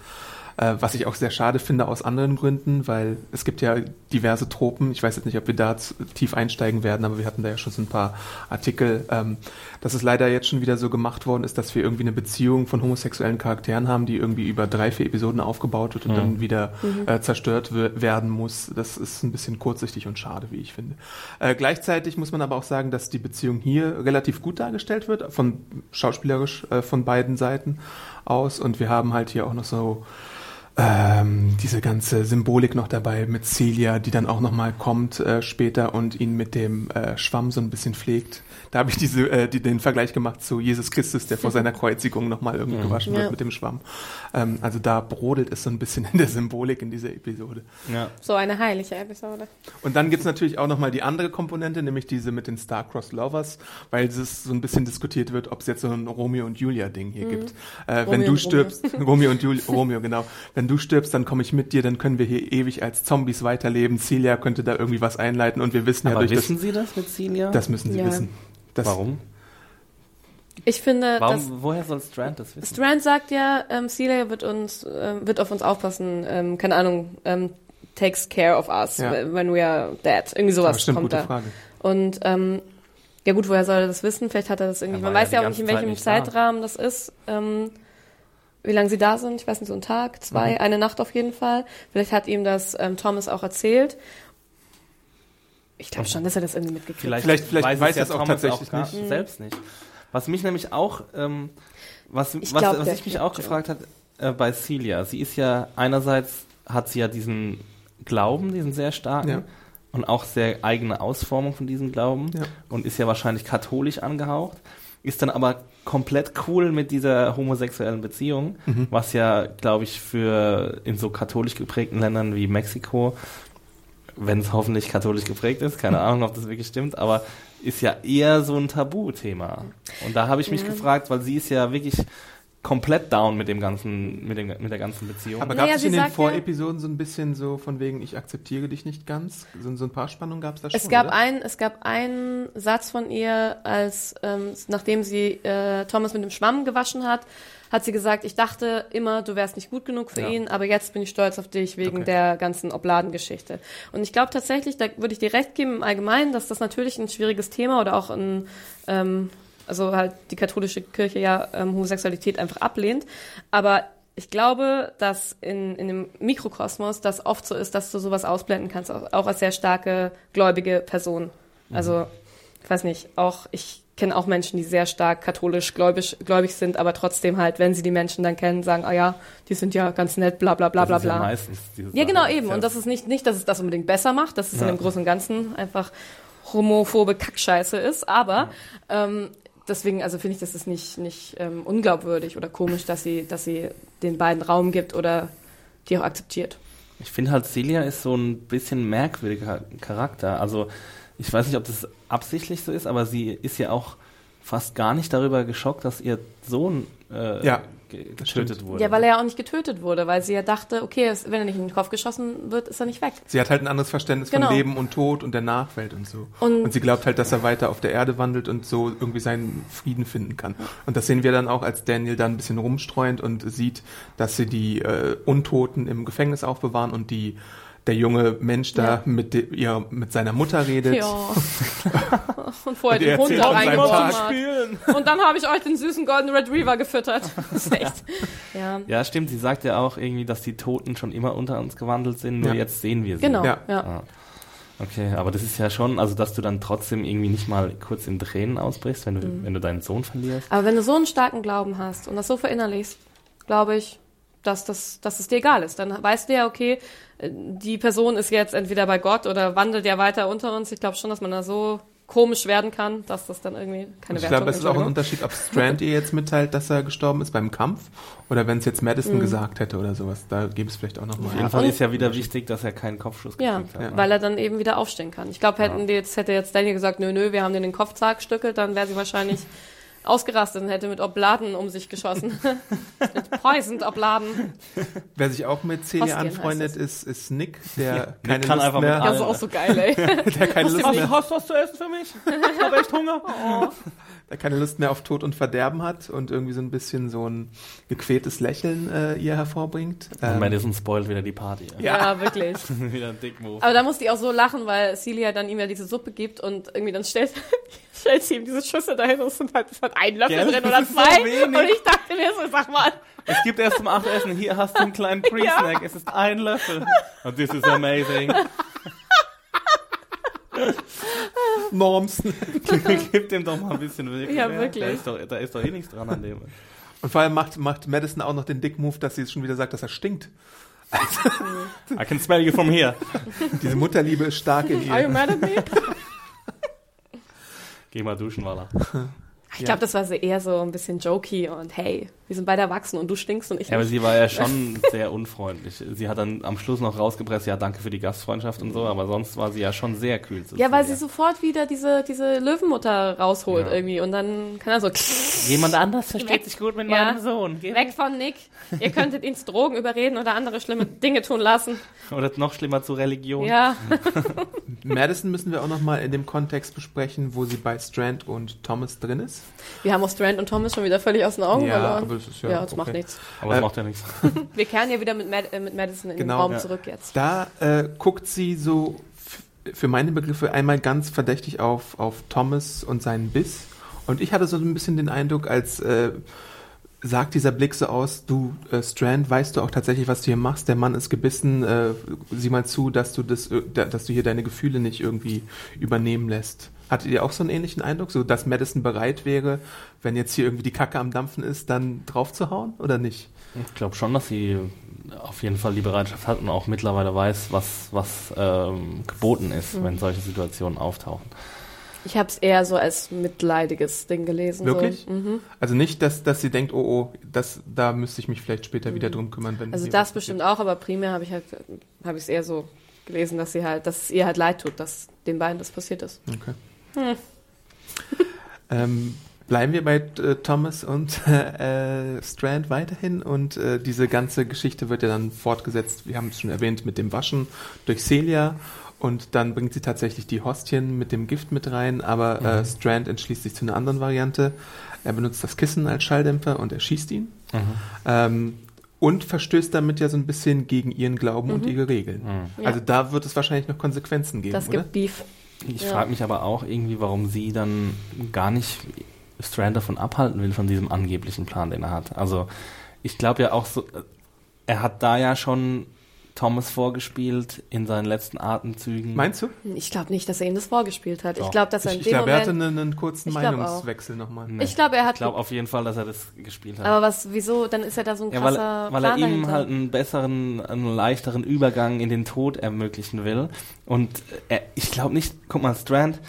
Äh, was ich auch sehr schade finde aus anderen Gründen, weil es gibt ja diverse Tropen. Ich weiß jetzt nicht, ob wir da tief einsteigen werden, aber wir hatten da ja schon so ein paar Artikel, ähm, dass es leider jetzt schon wieder so gemacht worden ist, dass wir irgendwie eine Beziehung von homosexuellen Charakteren haben, die irgendwie über drei, vier Episoden aufgebaut wird und dann wieder äh, zerstört we- werden muss. Das ist ein bisschen kurzsichtig und schade, wie ich finde. Äh, gleichzeitig muss man aber auch sagen, dass die Beziehung hier relativ gut dargestellt wird, von schauspielerisch äh, von beiden Seiten aus. Und wir haben halt hier auch noch so ähm, diese ganze Symbolik noch dabei mit Celia, die dann auch nochmal kommt äh, später und ihn mit dem äh, Schwamm so ein bisschen pflegt. Da habe ich diese, äh, die, den Vergleich gemacht zu Jesus Christus, der vor seiner Kreuzigung nochmal irgendwie gewaschen Ja. wird mit dem Schwamm. Ähm, also da brodelt es so ein bisschen in der Symbolik in dieser Episode. Ja. So eine heilige Episode. Und dann gibt's natürlich auch nochmal die andere Komponente, nämlich diese mit den Star-Crossed Lovers, weil es so ein bisschen diskutiert wird, ob es jetzt so ein Romeo und Julia-Ding hier gibt. Äh, wenn Mhm. Romeo du und stirbst, Romeo und Julia, Romeo, genau. Wenn du stirbst, dann komme ich mit dir, dann können wir hier ewig als Zombies weiterleben. Celia könnte da irgendwie was einleiten und wir wissen ja Aber durch wissen Sie das mit Celia? das, das müssen sie Ja. wissen. Das, Warum? Ich finde, Warum, dass woher soll Strand das wissen? Strand sagt ja, ähm, Celia wird uns, ähm, wird auf uns aufpassen, ähm, keine Ahnung, ähm, takes care of us Ja. when we are dead. Irgendwie sowas stimmt, kommt gute da. Frage. Und ähm, ja gut, woher soll er das wissen? Vielleicht hat er das irgendwie. Man weiß ja ja auch nicht, in welchem nicht da. Zeitrahmen das ist. Ähm, wie lange sie da sind, ich weiß nicht, so ein Tag, zwei, Mhm. eine Nacht auf jeden Fall. Vielleicht hat ihm das ähm, Thomas auch erzählt. Ich glaube schon, dass er das irgendwie mitgekriegt hat. Vielleicht- vielleicht weiß es es auch Thomas tatsächlich gar- nicht. Selbst nicht. Was mich nämlich auch, ähm, was, Ich was, glaub, was ich mich auch gefragt hat äh, bei Celia, sie ist ja einerseits hat sie ja diesen Glauben, diesen sehr starken Ja. und auch sehr eigene Ausformung von diesem Glauben Ja. und ist ja wahrscheinlich katholisch angehaucht, ist dann aber komplett cool mit dieser homosexuellen Beziehung, Mhm. was ja, glaube ich, für in so katholisch geprägten Ländern wie Mexiko wenn es hoffentlich katholisch geprägt ist, keine Ahnung, ob das wirklich stimmt, aber ist ja eher so ein Tabuthema. Und da habe ich mich Ja. gefragt, weil sie ist ja wirklich komplett down mit dem ganzen, mit, dem, mit der ganzen Beziehung. Aber Naja, gab es sie in den Vorepisoden so ein bisschen so von wegen, ich akzeptiere dich nicht ganz? So, so ein paar Spannungen gab es da schon, Es gab, oder? ein, es gab einen Satz von ihr, als ähm, nachdem sie äh, Thomas mit dem Schwamm gewaschen hat, hat sie gesagt, ich dachte immer, du wärst nicht gut genug für Ja. ihn, aber jetzt bin ich stolz auf dich wegen Okay. der ganzen Obladengeschichte. Und ich glaube tatsächlich, da würde ich dir recht geben im Allgemeinen, dass das natürlich ein schwieriges Thema oder auch ein, ähm, also halt die katholische Kirche ja ähm, Homosexualität einfach ablehnt. Aber ich glaube, dass in, in dem Mikrokosmos das oft so ist, dass du sowas ausblenden kannst, auch, auch als sehr starke gläubige Person. Also, ich weiß nicht, auch ich kenne auch Menschen, die sehr stark katholisch gläubig, gläubig sind, aber trotzdem halt, wenn sie die Menschen dann kennen, sagen, ah ja, die sind ja ganz nett, bla bla bla Das bla ist ja bla. meistens diese Ja, genau, Sache. eben. Und das ist nicht, nicht, dass es das unbedingt besser macht, dass es in Ja. dem Großen und Ganzen einfach homophobe Kackscheiße ist, aber ähm, deswegen, also finde ich, das ist nicht, nicht ähm, unglaubwürdig oder komisch, dass sie, dass sie den beiden Raum gibt oder die auch akzeptiert. Ich finde halt, Celia ist so ein bisschen merkwürdiger Charakter. Also, ich weiß nicht, ob das absichtlich so ist, aber sie ist ja auch fast gar nicht darüber geschockt, dass ihr Sohn äh, Ja, getötet wurde. Ja, weil er ja auch nicht getötet wurde, weil sie ja dachte, okay, es- wenn er nicht in den Kopf geschossen wird, ist er nicht weg. Sie hat halt ein anderes Verständnis Genau. von Leben und Tod und der Nachwelt und so. Und- Und, sie glaubt halt, dass er weiter auf der Erde wandelt und so irgendwie seinen Frieden finden kann. Und das sehen wir dann auch, als Daniel da ein bisschen rumstreunt und sieht, dass sie die äh, Untoten im Gefängnis aufbewahren und die der junge Mensch da Ja. mit, de, ihr, mit seiner Mutter redet. Ja. Und vorher Und den Hund da hat. Und dann habe ich euch den süßen Golden Retriever gefüttert. Das ist echt. Ja. Ja, stimmt. Sie sagt ja auch irgendwie, dass die Toten schon immer unter uns gewandelt sind, nur Ja. jetzt sehen wir sie. Genau, Ja. ja. Ah. Okay, aber das ist ja schon, also dass du dann trotzdem irgendwie nicht mal kurz in Tränen ausbrichst, wenn du, Mhm. wenn du deinen Sohn verlierst. Aber wenn du so einen starken Glauben hast und das so verinnerlichst, glaube ich, dass, das, dass es dir egal ist. Dann weißt du ja, okay, die Person ist jetzt entweder bei Gott oder wandelt ja weiter unter uns. Ich glaube schon, dass man da so komisch werden kann, dass das dann irgendwie keine ich Wertung glaube, es ist auch ein. Unterschied, ob Strand ihr jetzt mitteilt, dass er gestorben ist beim Kampf oder wenn es jetzt Madison Mhm. gesagt hätte oder sowas. Da gäbe es vielleicht auch Auf jeden nochmal. Fall ist ja wieder wichtig, dass er keinen Kopfschuss Ja, gekriegt hat. weil er dann eben wieder aufstehen kann. Ich glaube, hätten die jetzt, hätte jetzt Daniel gesagt, nö, nö, wir haben den den Kopf zerstückelt, dann wäre sie wahrscheinlich ausgerastet und hätte mit Obladen um sich geschossen. mit poisoned Obladen. Wer sich auch mit Celia Hostien anfreundet, ist, ist Nick, der keine kann Lust einfach mehr, Das ist auch so geil, ey. der keine Lust mehr, hast du was zu essen für mich? Ich habe echt Hunger. Der keine Lust mehr auf Tod und Verderben hat und irgendwie so ein bisschen so ein gequältes Lächeln äh, ihr hervorbringt. Und Ähm, Madison spoilt wieder die Party. Ja, wirklich. wieder ein Dick-Move. Aber da musste ich auch so lachen, weil Celia dann ihm ja diese Suppe gibt und irgendwie dann stellt, stellt sie ihm diese Schüssel dahin und es sind halt, es hat ein Löffel Gell, drin das oder ist so zwei. wenig. und ich dachte mir so, sag mal, Es gibt erst zum Achtessen, hier hast du einen kleinen Pre-Snack, es ist ein Löffel. Und this is amazing. Norms. Gib dem doch mal ein bisschen Willkür. Ja, wirklich. Da ist, doch, da ist doch eh nichts dran an dem. Und vor allem macht, macht Madison auch noch den Dick-Move, dass sie schon wieder sagt, dass er stinkt. I can smell you from here. Diese Mutterliebe ist stark in are you ihr. mad at me? Geh mal duschen, Walla. Ich glaube, das war so eher so ein bisschen jokey und hey, wir sind beide erwachsen und du stinkst und ich Ja, aber nicht. sie war ja schon sehr unfreundlich. Sie hat dann am Schluss noch rausgepresst, ja, danke für die Gastfreundschaft und so, aber sonst war sie ja schon sehr kühl zu Ja, weil sie sofort wieder diese, diese Löwenmutter rausholt Ja. irgendwie und dann kann er so Jemand anders versteht Weg. sich gut mit Ja. meinem Sohn. Geh weg von Nick. Ihr könntet ihn zu Drogen überreden oder andere schlimme Dinge tun lassen. Oder noch schlimmer zu Religion. Ja, Madison müssen wir auch nochmal in dem Kontext besprechen, wo sie bei Strand und Thomas drin ist. wir haben auch Strand und Thomas schon wieder völlig aus den Augen Ja, verloren. Das ist ja ja, das okay. macht nichts. Aber das Äh, macht ja nichts. Wir kehren ja wieder mit, Mad äh, mit Madison in Genau, den Raum ja. zurück jetzt. Da äh, guckt sie so für meine Begriffe einmal ganz verdächtig auf, auf Thomas und seinen Biss. Und ich hatte so ein bisschen den Eindruck, als äh, sagt dieser Blick so aus, du äh, Strand, weißt du auch tatsächlich, was du hier machst? Der Mann ist gebissen, äh, sieh mal zu, dass du das, äh, da- dass du hier deine Gefühle nicht irgendwie übernehmen lässt. Hattet ihr auch so einen ähnlichen Eindruck, so dass Madison bereit wäre, wenn jetzt hier irgendwie die Kacke am Dampfen ist, dann draufzuhauen oder nicht? Ich glaube schon, dass sie auf jeden Fall die Bereitschaft hat und auch mittlerweile weiß, was, was ähm, geboten ist, Mhm. wenn solche Situationen auftauchen. Ich habe es eher so als mitleidiges Ding gelesen. Wirklich? So. Mhm. Also nicht, dass, dass sie denkt, oh, oh, das, da müsste ich mich vielleicht später wieder drum kümmern, wenn Also das bestimmt auch, aber primär habe ich halt, habe ich es eher so gelesen, dass sie halt, dass es ihr halt leid tut, dass den beiden das passiert ist. Okay. Hm. Ähm, bleiben wir bei äh, Thomas und äh, Strand weiterhin und äh, diese ganze Geschichte wird ja dann fortgesetzt, wir haben es schon erwähnt, mit dem Waschen durch Celia und dann bringt sie tatsächlich die Hostien mit dem Gift mit rein, aber äh, Strand entschließt sich zu einer anderen Variante. Er benutzt das Kissen als Schalldämpfer und erschießt ihn. Ähm, und verstößt damit ja so ein bisschen gegen ihren Glauben und ihre Regeln. Mhm. Ja. Also da wird es wahrscheinlich noch Konsequenzen geben, Das oder? gibt Beef. Ich Ja. frage mich aber auch irgendwie, warum sie dann gar nicht Strand davon abhalten will, von diesem angeblichen Plan, den er hat. Also ich glaube ja auch so, äh, er hat da ja schon Thomas vorgespielt in seinen letzten Atemzügen. Meinst du? Ich glaube nicht, dass er ihm das vorgespielt hat. Ich Doch. glaube, dass er Ich, in ich dem glaube, er hatte Moment. einen, einen kurzen Ich glaub auch. Meinungswechsel nochmal. Nee. Ich glaube, er hat. Ich glaube auf jeden Fall, dass er das gespielt hat. aber was, wieso? Dann ist er da so ein ja, weil, krasser weil er ihm dahinter. halt einen besseren, einen leichteren Übergang in den Tod ermöglichen will. Und er, ich glaube nicht, guck mal, Strand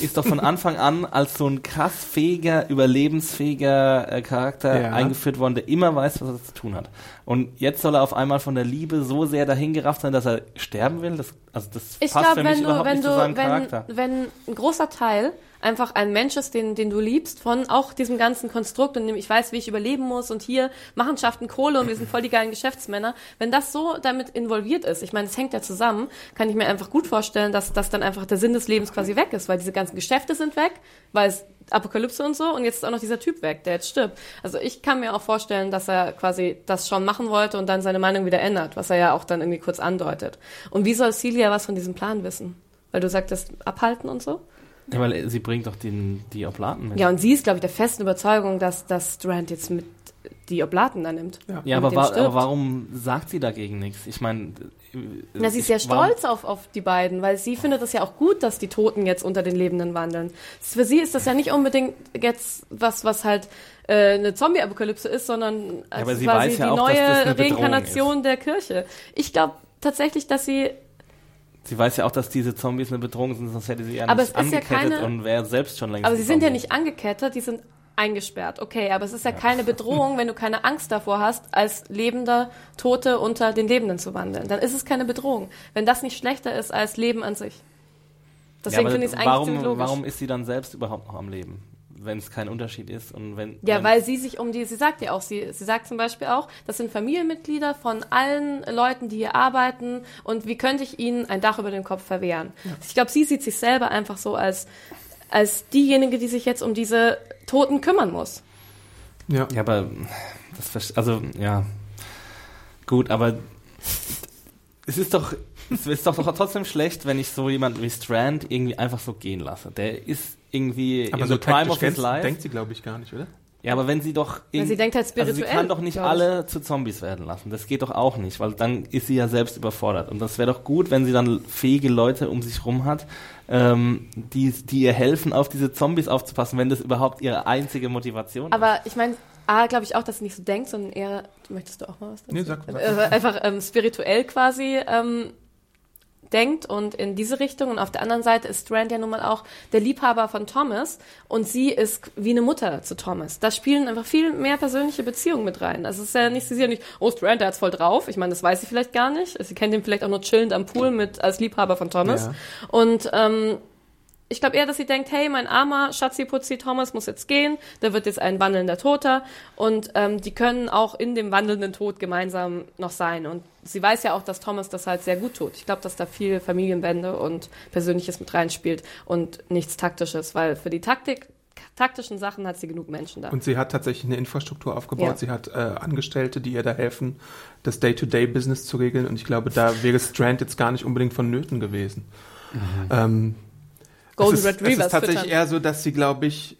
ist doch von Anfang an als so ein krass fähiger, überlebensfähiger äh, Charakter Ja. eingeführt worden, der immer weiß, was er zu tun hat. Und jetzt soll er auf einmal von der Liebe so sehr dahingerafft sein, dass er sterben will. Das, also das Ich passt glaube, für mich wenn du, überhaupt wenn nicht du, zu seinem wenn, Charakter. wenn ein großer Teil einfach ein Mensch ist, den, den du liebst, von auch diesem ganzen Konstrukt und dem ich weiß, wie ich überleben muss und hier Machenschaften, Kohle und wir sind voll die geilen Geschäftsmänner. Wenn das so damit involviert ist, ich meine, es hängt ja zusammen, kann ich mir einfach gut vorstellen, dass, dass dann einfach der Sinn des Lebens quasi weg ist, weil diese ganzen Geschäfte sind weg, weil es Apokalypse und so und jetzt ist auch noch dieser Typ weg, der jetzt stirbt. Also ich kann mir auch vorstellen, dass er quasi das schon machen wollte und dann seine Meinung wieder ändert, was er ja auch dann irgendwie kurz andeutet. Und wie soll Celia was von diesem Plan wissen? Weil du sagtest, abhalten und so? Ja, weil sie bringt doch den, die Oblaten mit. Ja, und sie ist, glaube ich, der festen Überzeugung, dass, dass Strand jetzt mit die Oblaten da nimmt. Ja. Ja, aber, wa aber warum sagt sie dagegen nichts? Ich meine, Na, sie ist sehr stolz auf, auf die beiden, weil sie findet es ja auch gut, dass die Toten jetzt unter den Lebenden wandeln. Für sie ist das ja nicht unbedingt jetzt was, was halt äh, eine Zombie-Apokalypse ist, sondern als aber sie quasi weiß ja die auch, dass neue das Reinkarnation der Kirche. Ich glaube tatsächlich, dass sie Sie weiß ja auch, dass diese Zombies eine Bedrohung sind, sonst hätte sie ja Aber nicht ist ja angekettet keine- und wäre selbst schon längst Aber sie sind ja nicht angekettet, die sind eingesperrt. Okay, aber es ist ja keine Bedrohung, wenn du keine Angst davor hast, als lebender Tote unter den Lebenden zu wandeln. Dann ist es keine Bedrohung. Wenn das nicht schlechter ist als Leben an sich. Deswegen ja, finde ich es eigentlich warum, logisch. warum ist sie dann selbst überhaupt noch am Leben? Wenn es kein Unterschied ist und wenn. Ja, wenn, weil sie sich um die, sie sagt ja auch, sie, sie sagt zum Beispiel auch, das sind Familienmitglieder von allen Leuten, die hier arbeiten und wie könnte ich ihnen ein Dach über den Kopf verwehren? Ich glaube, sie sieht sich selber einfach so als, als diejenige, die sich jetzt um diese Toten kümmern muss. Ja. Ja, aber das also ja. Gut, aber es ist doch es ist doch trotzdem schlecht, wenn ich so jemanden wie Strand irgendwie einfach so gehen lasse. Der ist irgendwie Aber in so the prime of his denkt, life. denkt sie, glaube ich, gar nicht, oder? Ja, aber wenn sie doch Weil sie denkt halt Also sie spirituell, kann doch nicht alle zu Zombies werden lassen. Das geht doch auch nicht, weil dann ist sie ja selbst überfordert. Und das wäre doch gut, wenn sie dann fähige Leute um sich rum hat, ähm, die, die ihr helfen, auf diese Zombies aufzupassen, wenn das überhaupt ihre einzige Motivation ist. Aber ich meine, A, glaube ich auch, dass sie nicht so denkt, sondern eher, möchtest du auch mal was dazu? Nee, sag- sag. Äh, einfach ähm, spirituell quasi ähm, denkt und in diese Richtung. Und auf der anderen Seite ist Strand ja nun mal auch der Liebhaber von Thomas und sie ist wie eine Mutter zu Thomas. Da spielen einfach viel mehr persönliche Beziehungen mit rein. Also es ist ja nicht, sie ist ja nicht, oh Strand, der hat's voll drauf. Ich meine, das weiß sie vielleicht gar nicht. Sie kennt ihn vielleicht auch nur chillend am Pool mit als Liebhaber von Thomas. Ja. Und ähm, ich glaube eher, dass sie denkt, hey, mein armer Schatzi-Putzi Thomas muss jetzt gehen, der wird jetzt ein wandelnder Toter und ähm, die können auch in dem wandelnden Tod gemeinsam noch sein. Und sie weiß ja auch, dass Thomas das halt sehr gut tut. Ich glaube, dass da viel Familienbände und Persönliches mit reinspielt und nichts Taktisches, weil für die Taktik, taktischen Sachen hat sie genug Menschen da. Und sie hat tatsächlich eine Infrastruktur aufgebaut. Ja. Sie hat äh, Angestellte, die ihr da helfen, das Day-to-Day-Business zu regeln. Und ich glaube, da wäre Strand jetzt gar nicht unbedingt vonnöten gewesen. Ähm, Golden es ist, Retrievers Es ist tatsächlich füttern. eher so, dass sie, glaube ich,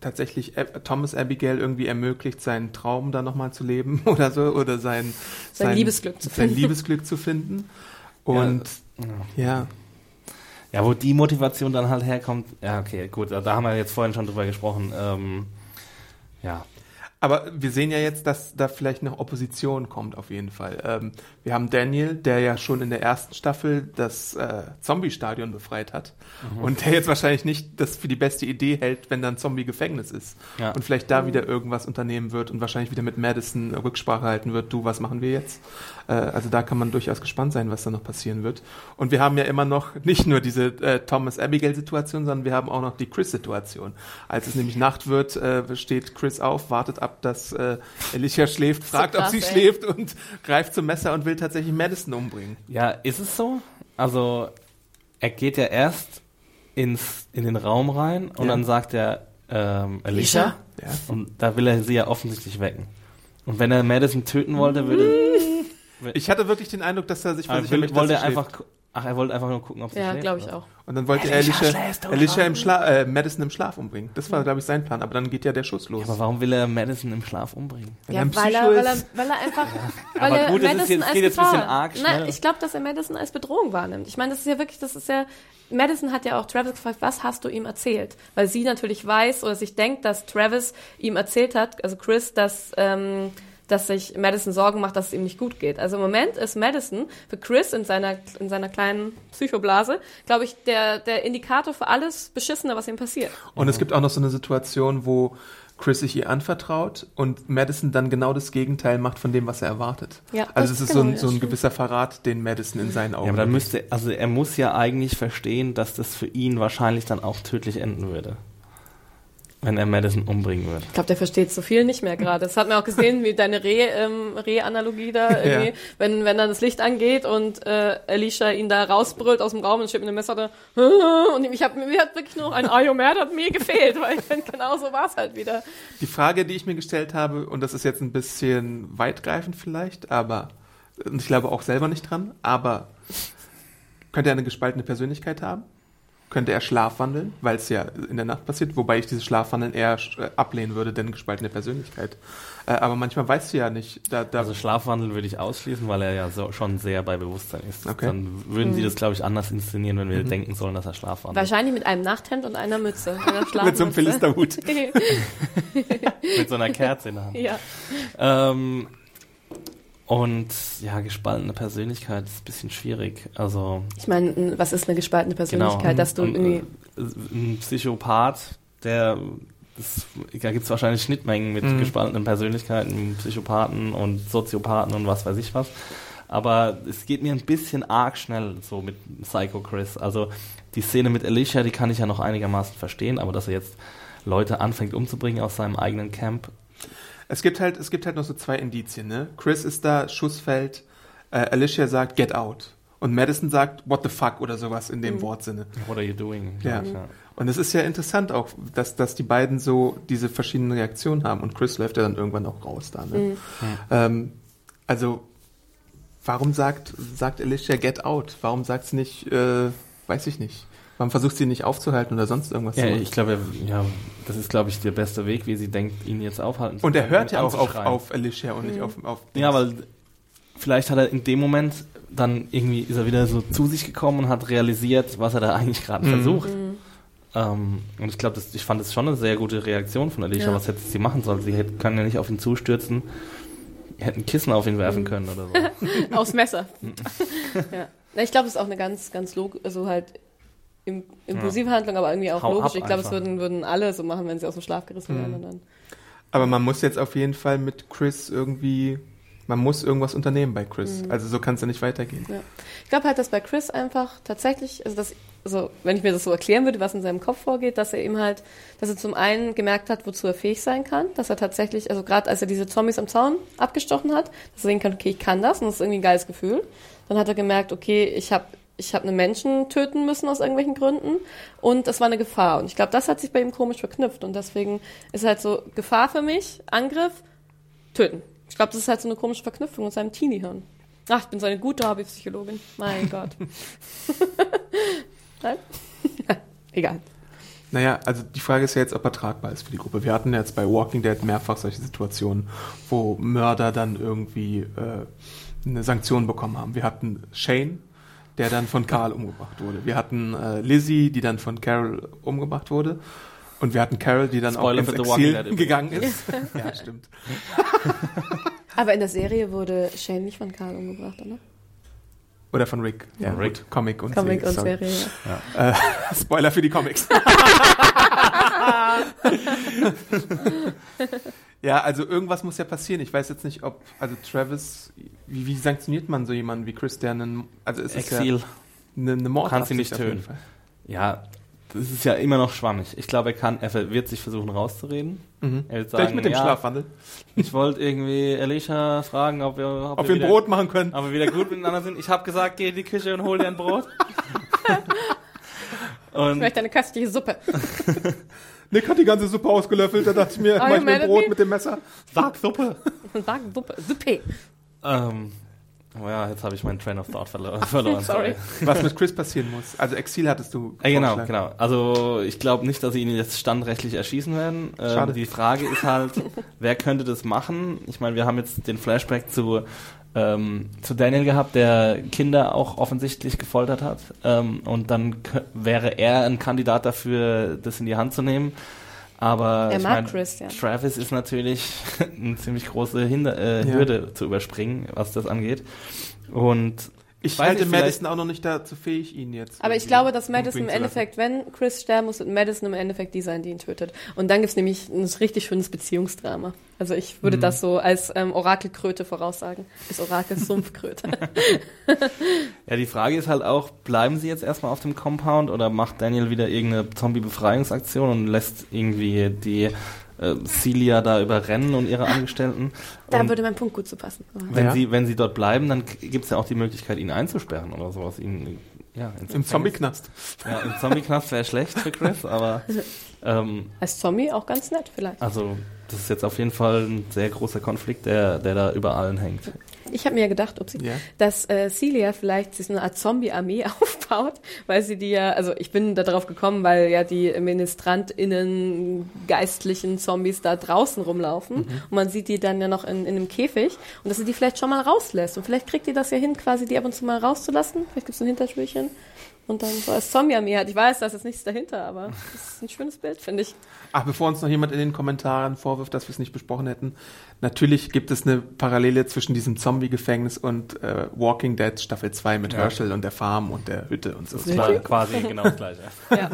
tatsächlich Thomas Abigail irgendwie ermöglicht, seinen Traum da nochmal zu leben oder so. Oder sein, Sein Liebesglück zu sein finden. Liebesglück zu finden. Und ja, Ja, wo die Motivation dann halt herkommt, ja, okay, gut, da, da haben wir jetzt vorhin schon drüber gesprochen. Ähm, ja, Aber wir sehen ja jetzt, dass da vielleicht noch Opposition kommt, auf jeden Fall. Ähm, wir haben Daniel, der ja schon in der ersten Staffel das äh, Zombie-Stadion befreit hat. Mhm. Und der jetzt wahrscheinlich nicht das für die beste Idee hält, wenn da ein Zombie-Gefängnis ist. Ja. Und vielleicht da wieder irgendwas unternehmen wird und wahrscheinlich wieder mit Madison Rücksprache halten wird. Du, was machen wir jetzt? Äh, also da kann man durchaus gespannt sein, was da noch passieren wird. Und wir haben ja immer noch nicht nur diese äh, Thomas-Abigail-Situation, sondern wir haben auch noch die Chris-Situation. Als es nämlich Nacht wird, äh, steht Chris auf, wartet ab, dass äh, Alicia schläft, fragt, ob krass, sie ey. schläft und greift zum Messer und will tatsächlich Madison umbringen. ja, ist es so? Also, er geht ja erst ins, in den Raum rein und Ja. dann sagt er, ähm, Alicia, Ja. und da will er sie ja offensichtlich wecken. Und wenn er Madison töten wollte, würde, Ich hatte wirklich den Eindruck, dass er sich er versichern will, möchte, wollte er einfach, ach, er wollte einfach nur gucken, ob sie Ja, schläft. glaube ich oder? auch. Und dann wollte er Alicia, Alicia, im Schla äh, Madison im Schlaf umbringen. Das war, glaube ich, sein Plan. Aber dann geht ja der Schuss los. Ja, aber warum will er Madison im Schlaf umbringen? Ja, er ein weil er, weil, er, weil er einfach, weil Aber er gut, das ist Madison jetzt- als geht jetzt ein bisschen arg schnell. Nein, ich glaube, dass er Madison als Bedrohung wahrnimmt. Ich meine, das ist ja wirklich, das ist ja, Madison hat ja auch Travis gefragt, was hast du ihm erzählt? Weil sie natürlich weiß oder sich denkt, dass Travis ihm erzählt hat, also Chris, dass, ähm, dass sich Madison Sorgen macht, dass es ihm nicht gut geht. Also im Moment ist Madison für Chris in seiner, in seiner kleinen Psychoblase, glaube ich, der, der Indikator für alles Beschissene, was ihm passiert. Und es gibt auch noch so eine Situation, wo Chris sich ihr anvertraut und Madison dann genau das Gegenteil macht von dem, was er erwartet. Ja, also es ist genau, so ein, ja, so ein gewisser Verrat, den Madison in seinen Augen Ja, aber dann müsste, also er muss ja eigentlich verstehen, dass das für ihn wahrscheinlich dann auch tödlich enden würde. Wenn er Madison umbringen würde. Ich glaube, der versteht so viel nicht mehr gerade. Das hat man auch gesehen, wie deine Reh, ähm, Reh-Analogie da irgendwie, Ja. wenn, wenn dann das Licht angeht und äh, Alicia ihn da rausbrüllt aus dem Raum und steht mit dem Messer da und ich hab, mir hat wirklich noch ein Are you mad hat mir gefehlt, weil ich find, genau so war es halt wieder. Die Frage, die ich mir gestellt habe, und das ist jetzt ein bisschen weitgreifend vielleicht, aber und ich glaube auch selber nicht dran, aber könnte er eine gespaltene Persönlichkeit haben? Könnte er schlafwandeln, weil es ja in der Nacht passiert, wobei ich dieses Schlafwandeln eher äh, ablehnen würde, denn gespaltene Persönlichkeit. Äh, aber manchmal weißt du ja nicht, da, da Also Schlafwandel würde ich ausschließen, weil er ja so, schon sehr bei Bewusstsein ist. Okay. Dann würden sie das, glaube ich, anders inszenieren, wenn wir Mhm. denken sollen, dass er schlafwandelt. Wahrscheinlich mit einem Nachthemd und einer Mütze. Einer mit so einem. Philisterhut. Mit so einer Kerze in der Hand. ja. Ähm, Und ja, gespaltene Persönlichkeit ist ein bisschen schwierig. Also Ich meine, n- was ist eine gespaltene Persönlichkeit, genau, dass du ein, irgendwie. ein, ein Psychopath, der das, da gibt es wahrscheinlich Schnittmengen mit Mhm. gespaltenen Persönlichkeiten, Psychopathen und Soziopathen und was weiß ich was. Aber es geht mir ein bisschen arg schnell so mit Psycho Chris. Also die Szene mit Alicia, die kann ich ja noch einigermaßen verstehen, aber dass er jetzt Leute anfängt umzubringen aus seinem eigenen Camp, Es gibt halt, es gibt halt noch so zwei Indizien, ne? Chris ist da, Schuss fällt, äh, Alicia sagt, get out. Und Madison sagt, what the fuck oder sowas in dem Wortsinne. what are you doing? Ja. ich, Und es ist ja interessant auch, dass, dass die beiden so diese verschiedenen Reaktionen haben und Chris läuft ja dann irgendwann auch raus da. Ne? Ähm, also, warum sagt, sagt Alicia get out? Warum sagt sie nicht, äh, weiß ich nicht. Warum versucht sie nicht aufzuhalten oder sonst irgendwas Ja, ich glaube, ja, das ist, glaube ich, der beste Weg, wie sie denkt, ihn jetzt aufhalten zu Und er hört ja auch auf, auf Alicia und nicht auf, auf Ja, weil vielleicht hat er in dem Moment dann irgendwie ist er wieder so zu sich gekommen und hat realisiert, was er da eigentlich gerade Mhm. versucht. Ähm, und ich glaube, ich fand es schon eine sehr gute Reaktion von Alicia. Ja. Was hätte sie machen sollen? Sie hätte, kann ja nicht auf ihn zustürzen. Hätten ein Kissen auf ihn werfen Mhm. können oder so. Aus Messer. ja. Na, Ich glaube, es ist auch eine ganz, ganz logisch, also halt im, impulsive Handlung, aber irgendwie auch Hau logisch. Ich glaube, es würden, würden alle so machen, wenn sie aus dem Schlaf gerissen Mhm. werden. Und dann. Aber man muss jetzt auf jeden Fall mit Chris irgendwie, man muss irgendwas unternehmen bei Chris. Mhm. Also so kann es ja nicht weitergehen. Ich glaube halt, dass bei Chris einfach tatsächlich, also das, also wenn ich mir das so erklären würde, was in seinem Kopf vorgeht, dass er eben halt, dass er zum einen gemerkt hat, wozu er fähig sein kann, dass er tatsächlich, also gerade als er diese Zombies am Zaun abgestochen hat, dass er sehen kann, okay, ich kann das und das ist irgendwie ein geiles Gefühl. Dann hat er gemerkt, okay, ich habe ich habe einen Menschen töten müssen aus irgendwelchen Gründen und das war eine Gefahr. Und ich glaube, das hat sich bei ihm komisch verknüpft und deswegen ist halt so Gefahr für mich, Angriff, töten. Ich glaube, das ist halt so eine komische Verknüpfung in seinem Teenie-Hirn. Ach, ich bin so eine gute Hobbypsychologin. Mein Gott. Nein? Egal. Naja, also die Frage ist ja jetzt, ob er tragbar ist für die Gruppe. Wir hatten jetzt bei Walking Dead mehrfach solche Situationen, wo Mörder dann irgendwie äh, eine Sanktion bekommen haben. Wir hatten Shane, der dann von Carl umgebracht wurde. Wir hatten äh, Lizzie, die dann von Carol umgebracht wurde. Und wir hatten Carol, die dann Spoiler auch ins Exil gegangen ist. ja, stimmt. Aber in der Serie wurde Shane nicht von Karl umgebracht, oder? Oder von Rick. Ja, Von Rick. gut. Comic und Comic Serie. und sorry. Serie. Ja. Äh, Spoiler für die Comics. Ja, also irgendwas muss ja passieren. Ich weiß jetzt nicht, ob, also Travis, wie, wie sanktioniert man so jemanden wie Chris, der einen, also es ist Exil. ja eine, eine Mord Kannst ihn nicht töten. Ja, das ist ja immer noch schwammig. Ich glaube, er kann, er wird sich versuchen rauszureden. Mhm. Er wird Vielleicht sagen, mit dem ja, Schlafwandel. Ich wollte irgendwie Alicia fragen, ob wir, ob Ob wir wir ein wieder, Brot machen können. ob wir wieder gut miteinander sind. Ich habe gesagt, geh in die Küche und hol dir ein Brot. Ich und möchte eine köstliche Suppe. Nick hat die ganze Suppe ausgelöffelt, da dachte ich mir, mach you ich mir Brot mit dem Messer. sag Suppe. Sag Suppe. Suppe. ähm, oh ja, jetzt habe ich meinen Train of Thought verlo verloren. Sorry. Was mit Chris passieren muss. Also Exil hattest du Äh, genau, genau. Also ich glaube nicht, dass sie ihn jetzt standrechtlich erschießen werden. Ähm, Schade. Die Frage ist halt, wer könnte das machen? Ich meine, wir haben jetzt den Flashback zu, ähm, zu Daniel gehabt, der Kinder auch offensichtlich gefoltert hat. Ähm, und dann wäre er ein Kandidat dafür, das in die Hand zu nehmen. Aber Er ich mag mein, Chris, ja. Travis ist natürlich eine ziemlich große Hinder äh, Ja. Hürde zu überspringen, was das angeht. Und Ich Weiß halte Madison auch noch nicht dazu fähig, ihn jetzt. Aber ich glaube, dass Madison im. Endeffekt, wenn Chris sterben muss, wird Madison im Endeffekt die sein, die ihn tötet. Und dann gibt's nämlich ein richtig schönes Beziehungsdrama. Also ich würde das so als ähm, Orakelkröte voraussagen. Das Orakel Sumpfkröte. Ja, die Frage ist halt auch, bleiben sie jetzt erstmal auf dem Compound oder macht Daniel wieder irgendeine Zombie-Befreiungsaktion und lässt irgendwie die äh, Celia da überrennen und ihre Angestellten? da und würde mein Punkt gut zu passen. wenn, Ja. sie, wenn sie dort bleiben, dann gibt es ja auch die Möglichkeit, ihn einzusperren oder sowas. Ihn, ja, ins Im. Zombie-Knast. Ja, im Zombie-Knast wäre schlecht für Chris, aber ähm, Als Zombie auch ganz nett vielleicht. also das ist jetzt auf jeden Fall ein sehr großer Konflikt, der, der da über allen hängt. Ich habe mir gedacht, ob sie, Ja. dass äh, Celia vielleicht sich so eine Art Zombie-Armee aufbaut, weil sie die ja, also ich bin da drauf gekommen, weil ja die MinistrantInnen, geistlichen Zombies da draußen rumlaufen. Und man sieht die dann ja noch in, in einem Käfig. Und dass sie die vielleicht schon mal rauslässt. Und vielleicht kriegt die das ja hin, quasi die ab und zu mal rauszulassen. Vielleicht gibt es ein Hintertürchen und dann so als Zombie-Armee hat. Ich weiß, da ist jetzt nichts dahinter, aber das ist ein schönes Bild, finde ich. Ach, bevor uns noch jemand in den Kommentaren vorwirft, dass wir es nicht besprochen hätten, natürlich gibt es eine Parallele zwischen diesem Zombie-Gefängnis und äh, Walking Dead Staffel 2 mit Ja. Herschel und der Farm und der Hütte und so. Das war quasi genau das gleiche. Ja.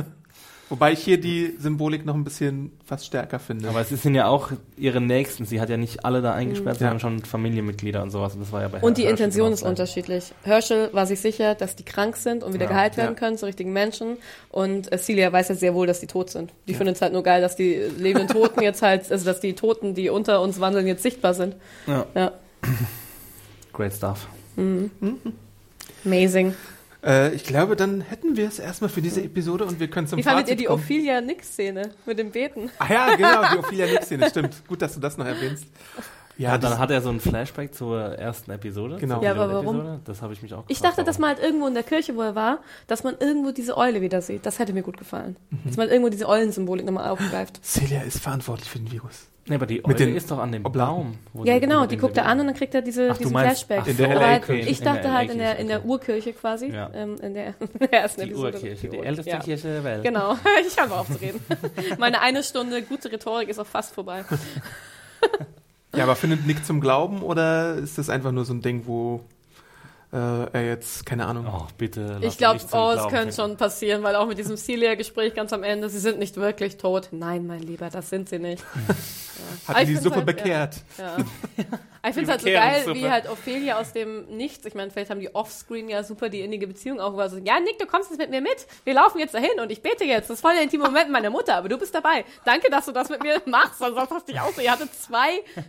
Wobei ich hier die Symbolik noch ein bisschen fast stärker finde. Aber es sind ja auch ihre Nächsten. Sie hat ja nicht alle da eingesperrt, Ja. sondern schon Familienmitglieder und sowas. Und das war ja bei Und die Herschel Intention ist unterschiedlich. Herschel war sich sicher, dass die krank sind und wieder Ja, geheilt werden ja. können zu richtigen Menschen. Und äh, Celia weiß ja sehr wohl, dass die tot sind. Die findet es halt nur geil, dass die lebenden Toten jetzt halt, also dass die Toten, die unter uns wandeln, jetzt sichtbar sind. Ja. Ja. Great stuff. Amazing. Äh, ich glaube, dann hätten wir es erstmal für diese Episode und wir können zum Wie fandet Fazit ihr die kommen. Ophelia Nix-Szene mit dem Beten? Ah ja, genau, die Ophelia Nix-Szene, stimmt. Gut, dass du das noch erwähnst. Ja, Ja, dann hat er so ein Flashback zur ersten Episode. Genau. zur Ja, aber Pilot-Episode. Das habe ich mich auch Ich gefragt, dachte, dass warum. man halt irgendwo in der Kirche, wo er war, dass man irgendwo diese Eule wieder sieht. Das hätte mir gut gefallen. Dass man irgendwo diese Eulensymbolik nochmal aufgreift. Celia ist verantwortlich für den Virus. Nee, aber die Mit Eule den ist doch an dem. Baum. wo Ja, genau, die guckt er an und dann kriegt er diese, Ach, diesen meinst- Flashback. ach In der LA halt, Kirche. ich In der dachte LA halt in der, in der. Urkirche quasi, Ja. ähm, in, der, in der ersten Die Episode. Urkirche, die älteste ja. Kirche der Welt. Genau, ich habe aufzureden. Meine eine Stunde gute Rhetorik ist auch fast vorbei. Ja, aber findet Nick zum Glauben oder ist das einfach nur so ein Ding, wo er jetzt, keine Ahnung, Oh, bitte. lass Ich glaube, oh, es könnte schon passieren, weil auch mit diesem Celia-Gespräch ganz am Ende, sie sind nicht wirklich tot. Nein, mein Lieber, das sind sie nicht. hat er ich die Suppe halt, ja. bekehrt? Ja. Ich finde es halt so geil, wie halt Ophelia aus dem Nichts, ich meine, vielleicht haben die offscreen ja super die innige Beziehung auch, also, ja, Nick, du kommst jetzt mit mir mit, wir laufen jetzt dahin und ich bete jetzt, das ist voll der intime Moment mit meiner Mutter, aber du bist dabei. Danke, dass du das mit mir machst, sonst dachte ich auch so, ihr hattet zwei,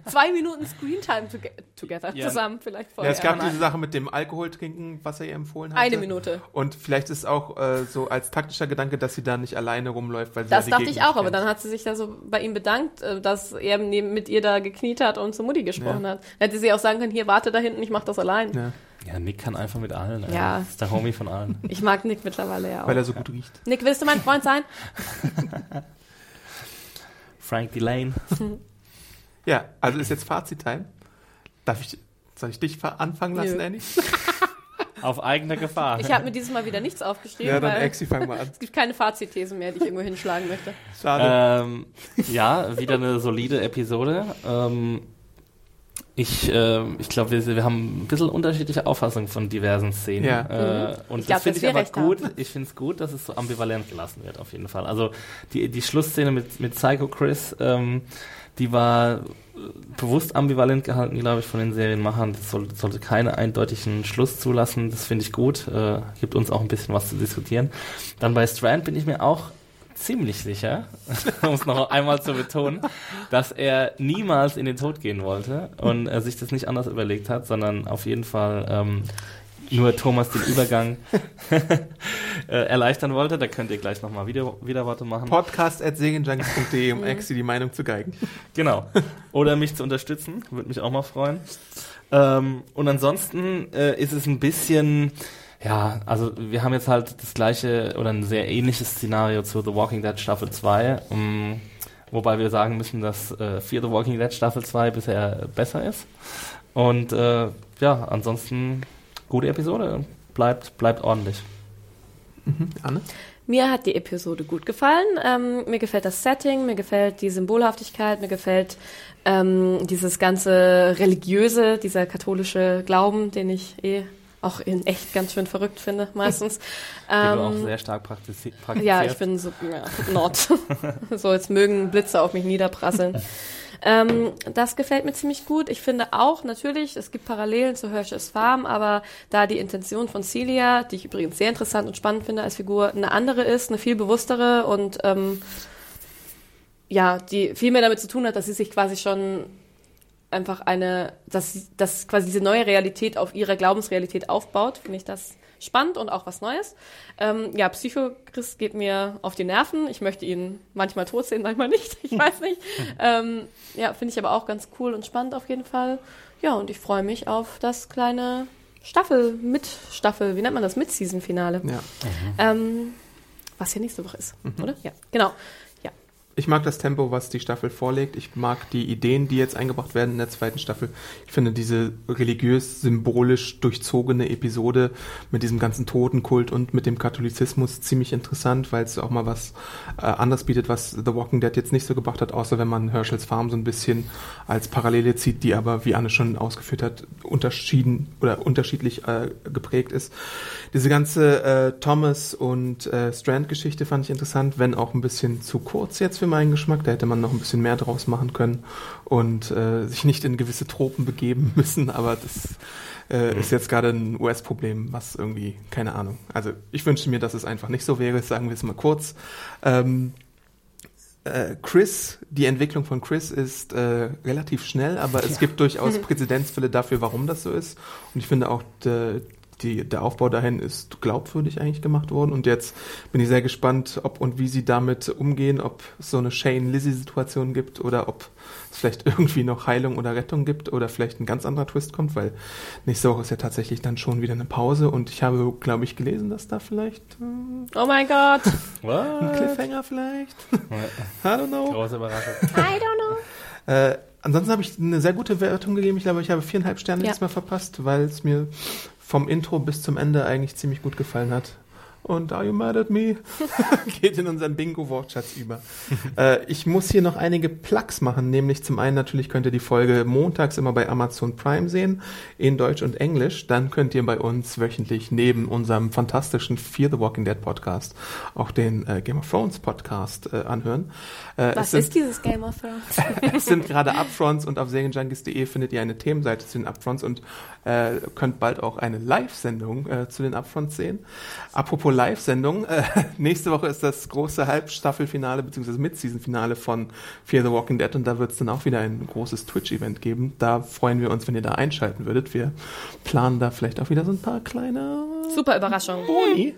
zwei Minuten Screentime toge together, Ja. zusammen vielleicht Ja, vorher. es gab diese Sache mit dem Alkohol trinken, was er ihr empfohlen hatte. Eine Minute. Und vielleicht ist auch äh, so als taktischer Gedanke, dass sie da nicht alleine rumläuft, weil sie Das ja dachte Gegend ich auch, aber dann hat sie sich da so bei ihm bedankt, äh, dass er neben, mit ihr da gekniet hat und zu Mutti gesprochen Ja. hat. Dann hätte sie auch sagen können, hier, warte da hinten, ich mach das allein. Ja, Ja, Nick kann einfach mit allen. ey. Ja. Das ist der Homie von allen. Ich mag Nick mittlerweile ja auch. weil er so gut riecht. Nick, willst du mein Freund sein? Frank Delane. Ja, also ist jetzt Fazit-Time. Darf ich, soll ich dich fa- anfangen lassen, Nö. Annie? Auf eigene Gefahr. Ich habe mir dieses Mal wieder nichts aufgeschrieben, Ja, dann weil Exi, fang mal an. es gibt keine Fazitthesen mehr, die ich irgendwo hinschlagen möchte. Schade. Ähm, ja, wieder eine solide Episode. Ähm, ich äh, ich glaube, wir, wir haben ein bisschen unterschiedliche Auffassungen von diversen Szenen. Ja. Äh, und Ich glaub, das finde ich aber gut. Ich finde es gut, dass es so ambivalent gelassen wird, auf jeden Fall. Also die, die Schlussszene mit, mit Psycho Chris, ähm, die war äh, bewusst ambivalent gehalten, glaube ich, von den Serienmachern. Das soll, sollte keinen eindeutigen Schluss zulassen. Das finde ich gut. Äh, gibt uns auch ein bisschen was zu diskutieren. Dann bei Strand bin ich mir auch ziemlich sicher, um es noch einmal zu betonen, dass er niemals in den Tod gehen wollte und er sich das nicht anders überlegt hat, sondern auf jeden Fall ähm, nur Thomas den Übergang äh, erleichtern wollte. Da könnt ihr gleich nochmal wieder, wieder Worte machen. Podcast at segenjunkies.de, um Exi die Meinung zu geigen. Genau. Oder mich zu unterstützen, würde mich auch mal freuen. Ähm, und ansonsten äh, ist es ein bisschen, ja, also wir haben jetzt halt das gleiche oder ein sehr ähnliches Szenario zu The Walking Dead Staffel 2. Um, wobei wir sagen müssen, dass äh, Fear the Walking Dead Staffel 2 bisher besser ist. Und äh, ja, ansonsten gute Episode. Bleibt, bleibt ordentlich. Anne? Mir hat die Episode gut gefallen. Ähm, mir gefällt das Setting, mir gefällt die Symbolhaftigkeit, mir gefällt ähm, dieses ganze religiöse, dieser katholische Glauben, den ich eh auch in echt ganz schön verrückt finde, meistens. Den du auch Ähm, sehr stark praktizi praktizierst. Ja, ich bin so, ja, not. so, jetzt mögen Blitze auf mich niederprasseln. ähm, das gefällt mir ziemlich gut. Ich finde auch, natürlich, es gibt Parallelen zu Hershey's Farm, aber da die Intention von Celia, die ich übrigens sehr interessant und spannend finde als Figur, eine andere ist, eine viel bewusstere und ähm, ja, die viel mehr damit zu tun hat, dass sie sich quasi schon einfach eine, dass, dass quasi diese neue Realität auf ihrer Glaubensrealität aufbaut, finde ich das spannend und auch was Neues. Ähm, ja, Psycho-Chris geht mir auf die Nerven. Ich möchte ihn manchmal tot sehen, manchmal nicht. Ich weiß nicht. ähm, ja, finde ich aber auch ganz cool und spannend auf jeden Fall. Ja, und ich freue mich auf das kleine Staffel, mit Staffel, wie nennt man das? Mit-Season-Finale. Ja. Ähm, was ja nächste Woche ist, oder? Ja, genau. Ich mag das Tempo, was die Staffel vorlegt. Ich mag die Ideen, die jetzt eingebracht werden in der zweiten Staffel. Ich finde diese religiös, symbolisch durchzogene Episode mit diesem ganzen Totenkult und mit dem Katholizismus ziemlich interessant, weil es auch mal was äh, anderes bietet, was The Walking Dead jetzt nicht so gebracht hat, außer wenn man Herschels Farm so ein bisschen als Parallele zieht, die aber, wie Anne schon ausgeführt hat, unterschieden oder unterschiedlich äh, geprägt ist. Diese ganze äh, Thomas und äh, Strand-Geschichte fand ich interessant, wenn auch ein bisschen zu kurz jetzt für meinen Geschmack. Da hätte man noch ein bisschen mehr draus machen können und äh, sich nicht in gewisse Tropen begeben müssen, aber das äh, ist jetzt gerade ein US-Problem, was irgendwie, keine Ahnung. Also ich wünschte mir, dass es einfach nicht so wäre, sagen wir es mal kurz. Ähm, äh, Chris, die Entwicklung von Chris ist äh, relativ schnell, aber es gibt durchaus Präzedenzfälle dafür, warum das so ist. Und ich finde auch, de, die, der Aufbau dahin ist glaubwürdig eigentlich gemacht worden. Und jetzt bin ich sehr gespannt, ob und wie sie damit umgehen, ob es so eine Shane-Lizzie-Situation gibt oder ob es vielleicht irgendwie noch Heilung oder Rettung gibt oder vielleicht ein ganz anderer Twist kommt, weil nächste Woche ist ja tatsächlich dann schon wieder eine Pause und ich habe, glaube ich, gelesen, dass da vielleicht hm, Oh mein Gott. ein? Cliffhanger vielleicht. I don't know. Große Überraschung. I don't know. Äh, ansonsten habe ich eine sehr gute Wertung gegeben. Ich glaube, ich habe viereinhalb Sterne Ja. diesmal verpasst, weil es mir vom Intro bis zum Ende eigentlich ziemlich gut gefallen hat. Und Are You Mad at Me? Geht in unseren Bingo-Wortschatz über. äh, ich muss hier noch einige Plugs machen, nämlich zum einen natürlich könnt ihr die Folge montags immer bei Amazon Prime sehen, in Deutsch und Englisch. Dann könnt ihr bei uns wöchentlich neben unserem fantastischen Fear the Walking Dead Podcast auch den äh, Game of Thrones Podcast äh, anhören. Äh, Was sind- ist dieses Game of Thrones? es sind gerade Upfronts und auf serienjunkies.de findet ihr eine Themenseite zu den Upfronts und äh, könnt bald auch eine Live-Sendung äh, zu den Upfronts sehen. Apropos Live-Sendung, äh, nächste Woche ist das große Halbstaffelfinale bzw. Mid-Season-Finale von Fear the Walking Dead und da wird es dann auch wieder ein großes Twitch-Event geben. Da freuen wir uns, wenn ihr da einschalten würdet. Wir planen da vielleicht auch wieder so ein paar kleine Super Überraschung. Boni.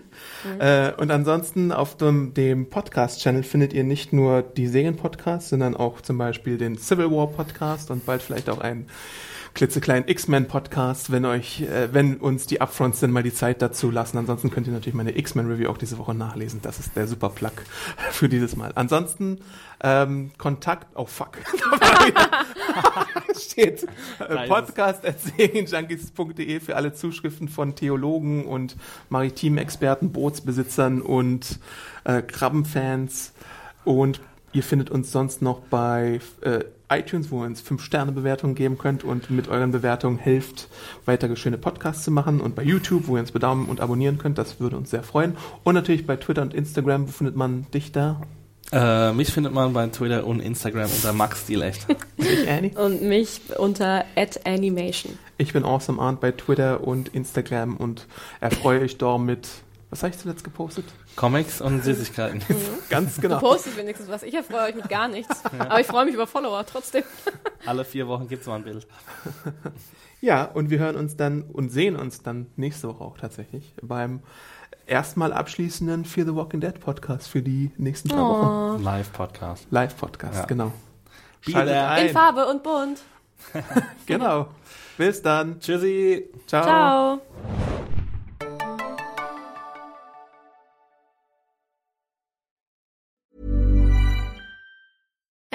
Äh, und ansonsten auf dem, dem Podcast-Channel findet ihr nicht nur die Serien-Podcasts, sondern auch zum Beispiel den Civil War-Podcast und bald vielleicht auch einen klitzekleinen X-Men-Podcast, wenn euch, äh, wenn uns die Upfronts dann mal die Zeit dazu lassen. Ansonsten könnt ihr natürlich meine X-Men-Review auch diese Woche nachlesen. Das ist der super Plug für dieses Mal. Ansonsten ähm, Kontakt, oh fuck, steht äh, es. podcast.serienjunkies.de für alle Zuschriften von Theologen und Maritimexperten, Bootsbesitzern und äh, Krabbenfans. Und ihr findet uns sonst noch bei äh, iTunes, wo ihr uns 5-Sterne-Bewertungen geben könnt und mit euren Bewertungen hilft, weitere schöne Podcasts zu machen. Und bei YouTube, wo ihr uns bedaumen und abonnieren könnt, das würde uns sehr freuen. Und natürlich bei Twitter und Instagram, wo findet man dich da? Äh, mich findet man bei Twitter und Instagram unter Max Stilecht. Ich, Annie? Und mich unter @animation. Ich bin Awesome Arndt bei Twitter und Instagram und erfreue euch dort mit, was habe ich zuletzt gepostet? Comics und Süßigkeiten. Ganz Du genau. postet wenigstens was. Ich erfreue euch mit gar nichts. Aber ich freue mich über Follower trotzdem. Alle vier Wochen gibt's mal ein Bild. Ja, und wir hören uns dann und sehen uns dann nächste Woche auch tatsächlich beim erstmal abschließenden Fear the Walking Dead Podcast für die nächsten drei Wochen. Live-Podcast. Live-Podcast, Ja. genau. In. Farbe und bunt. Genau. Bis dann. Tschüssi. Ciao. Ciao.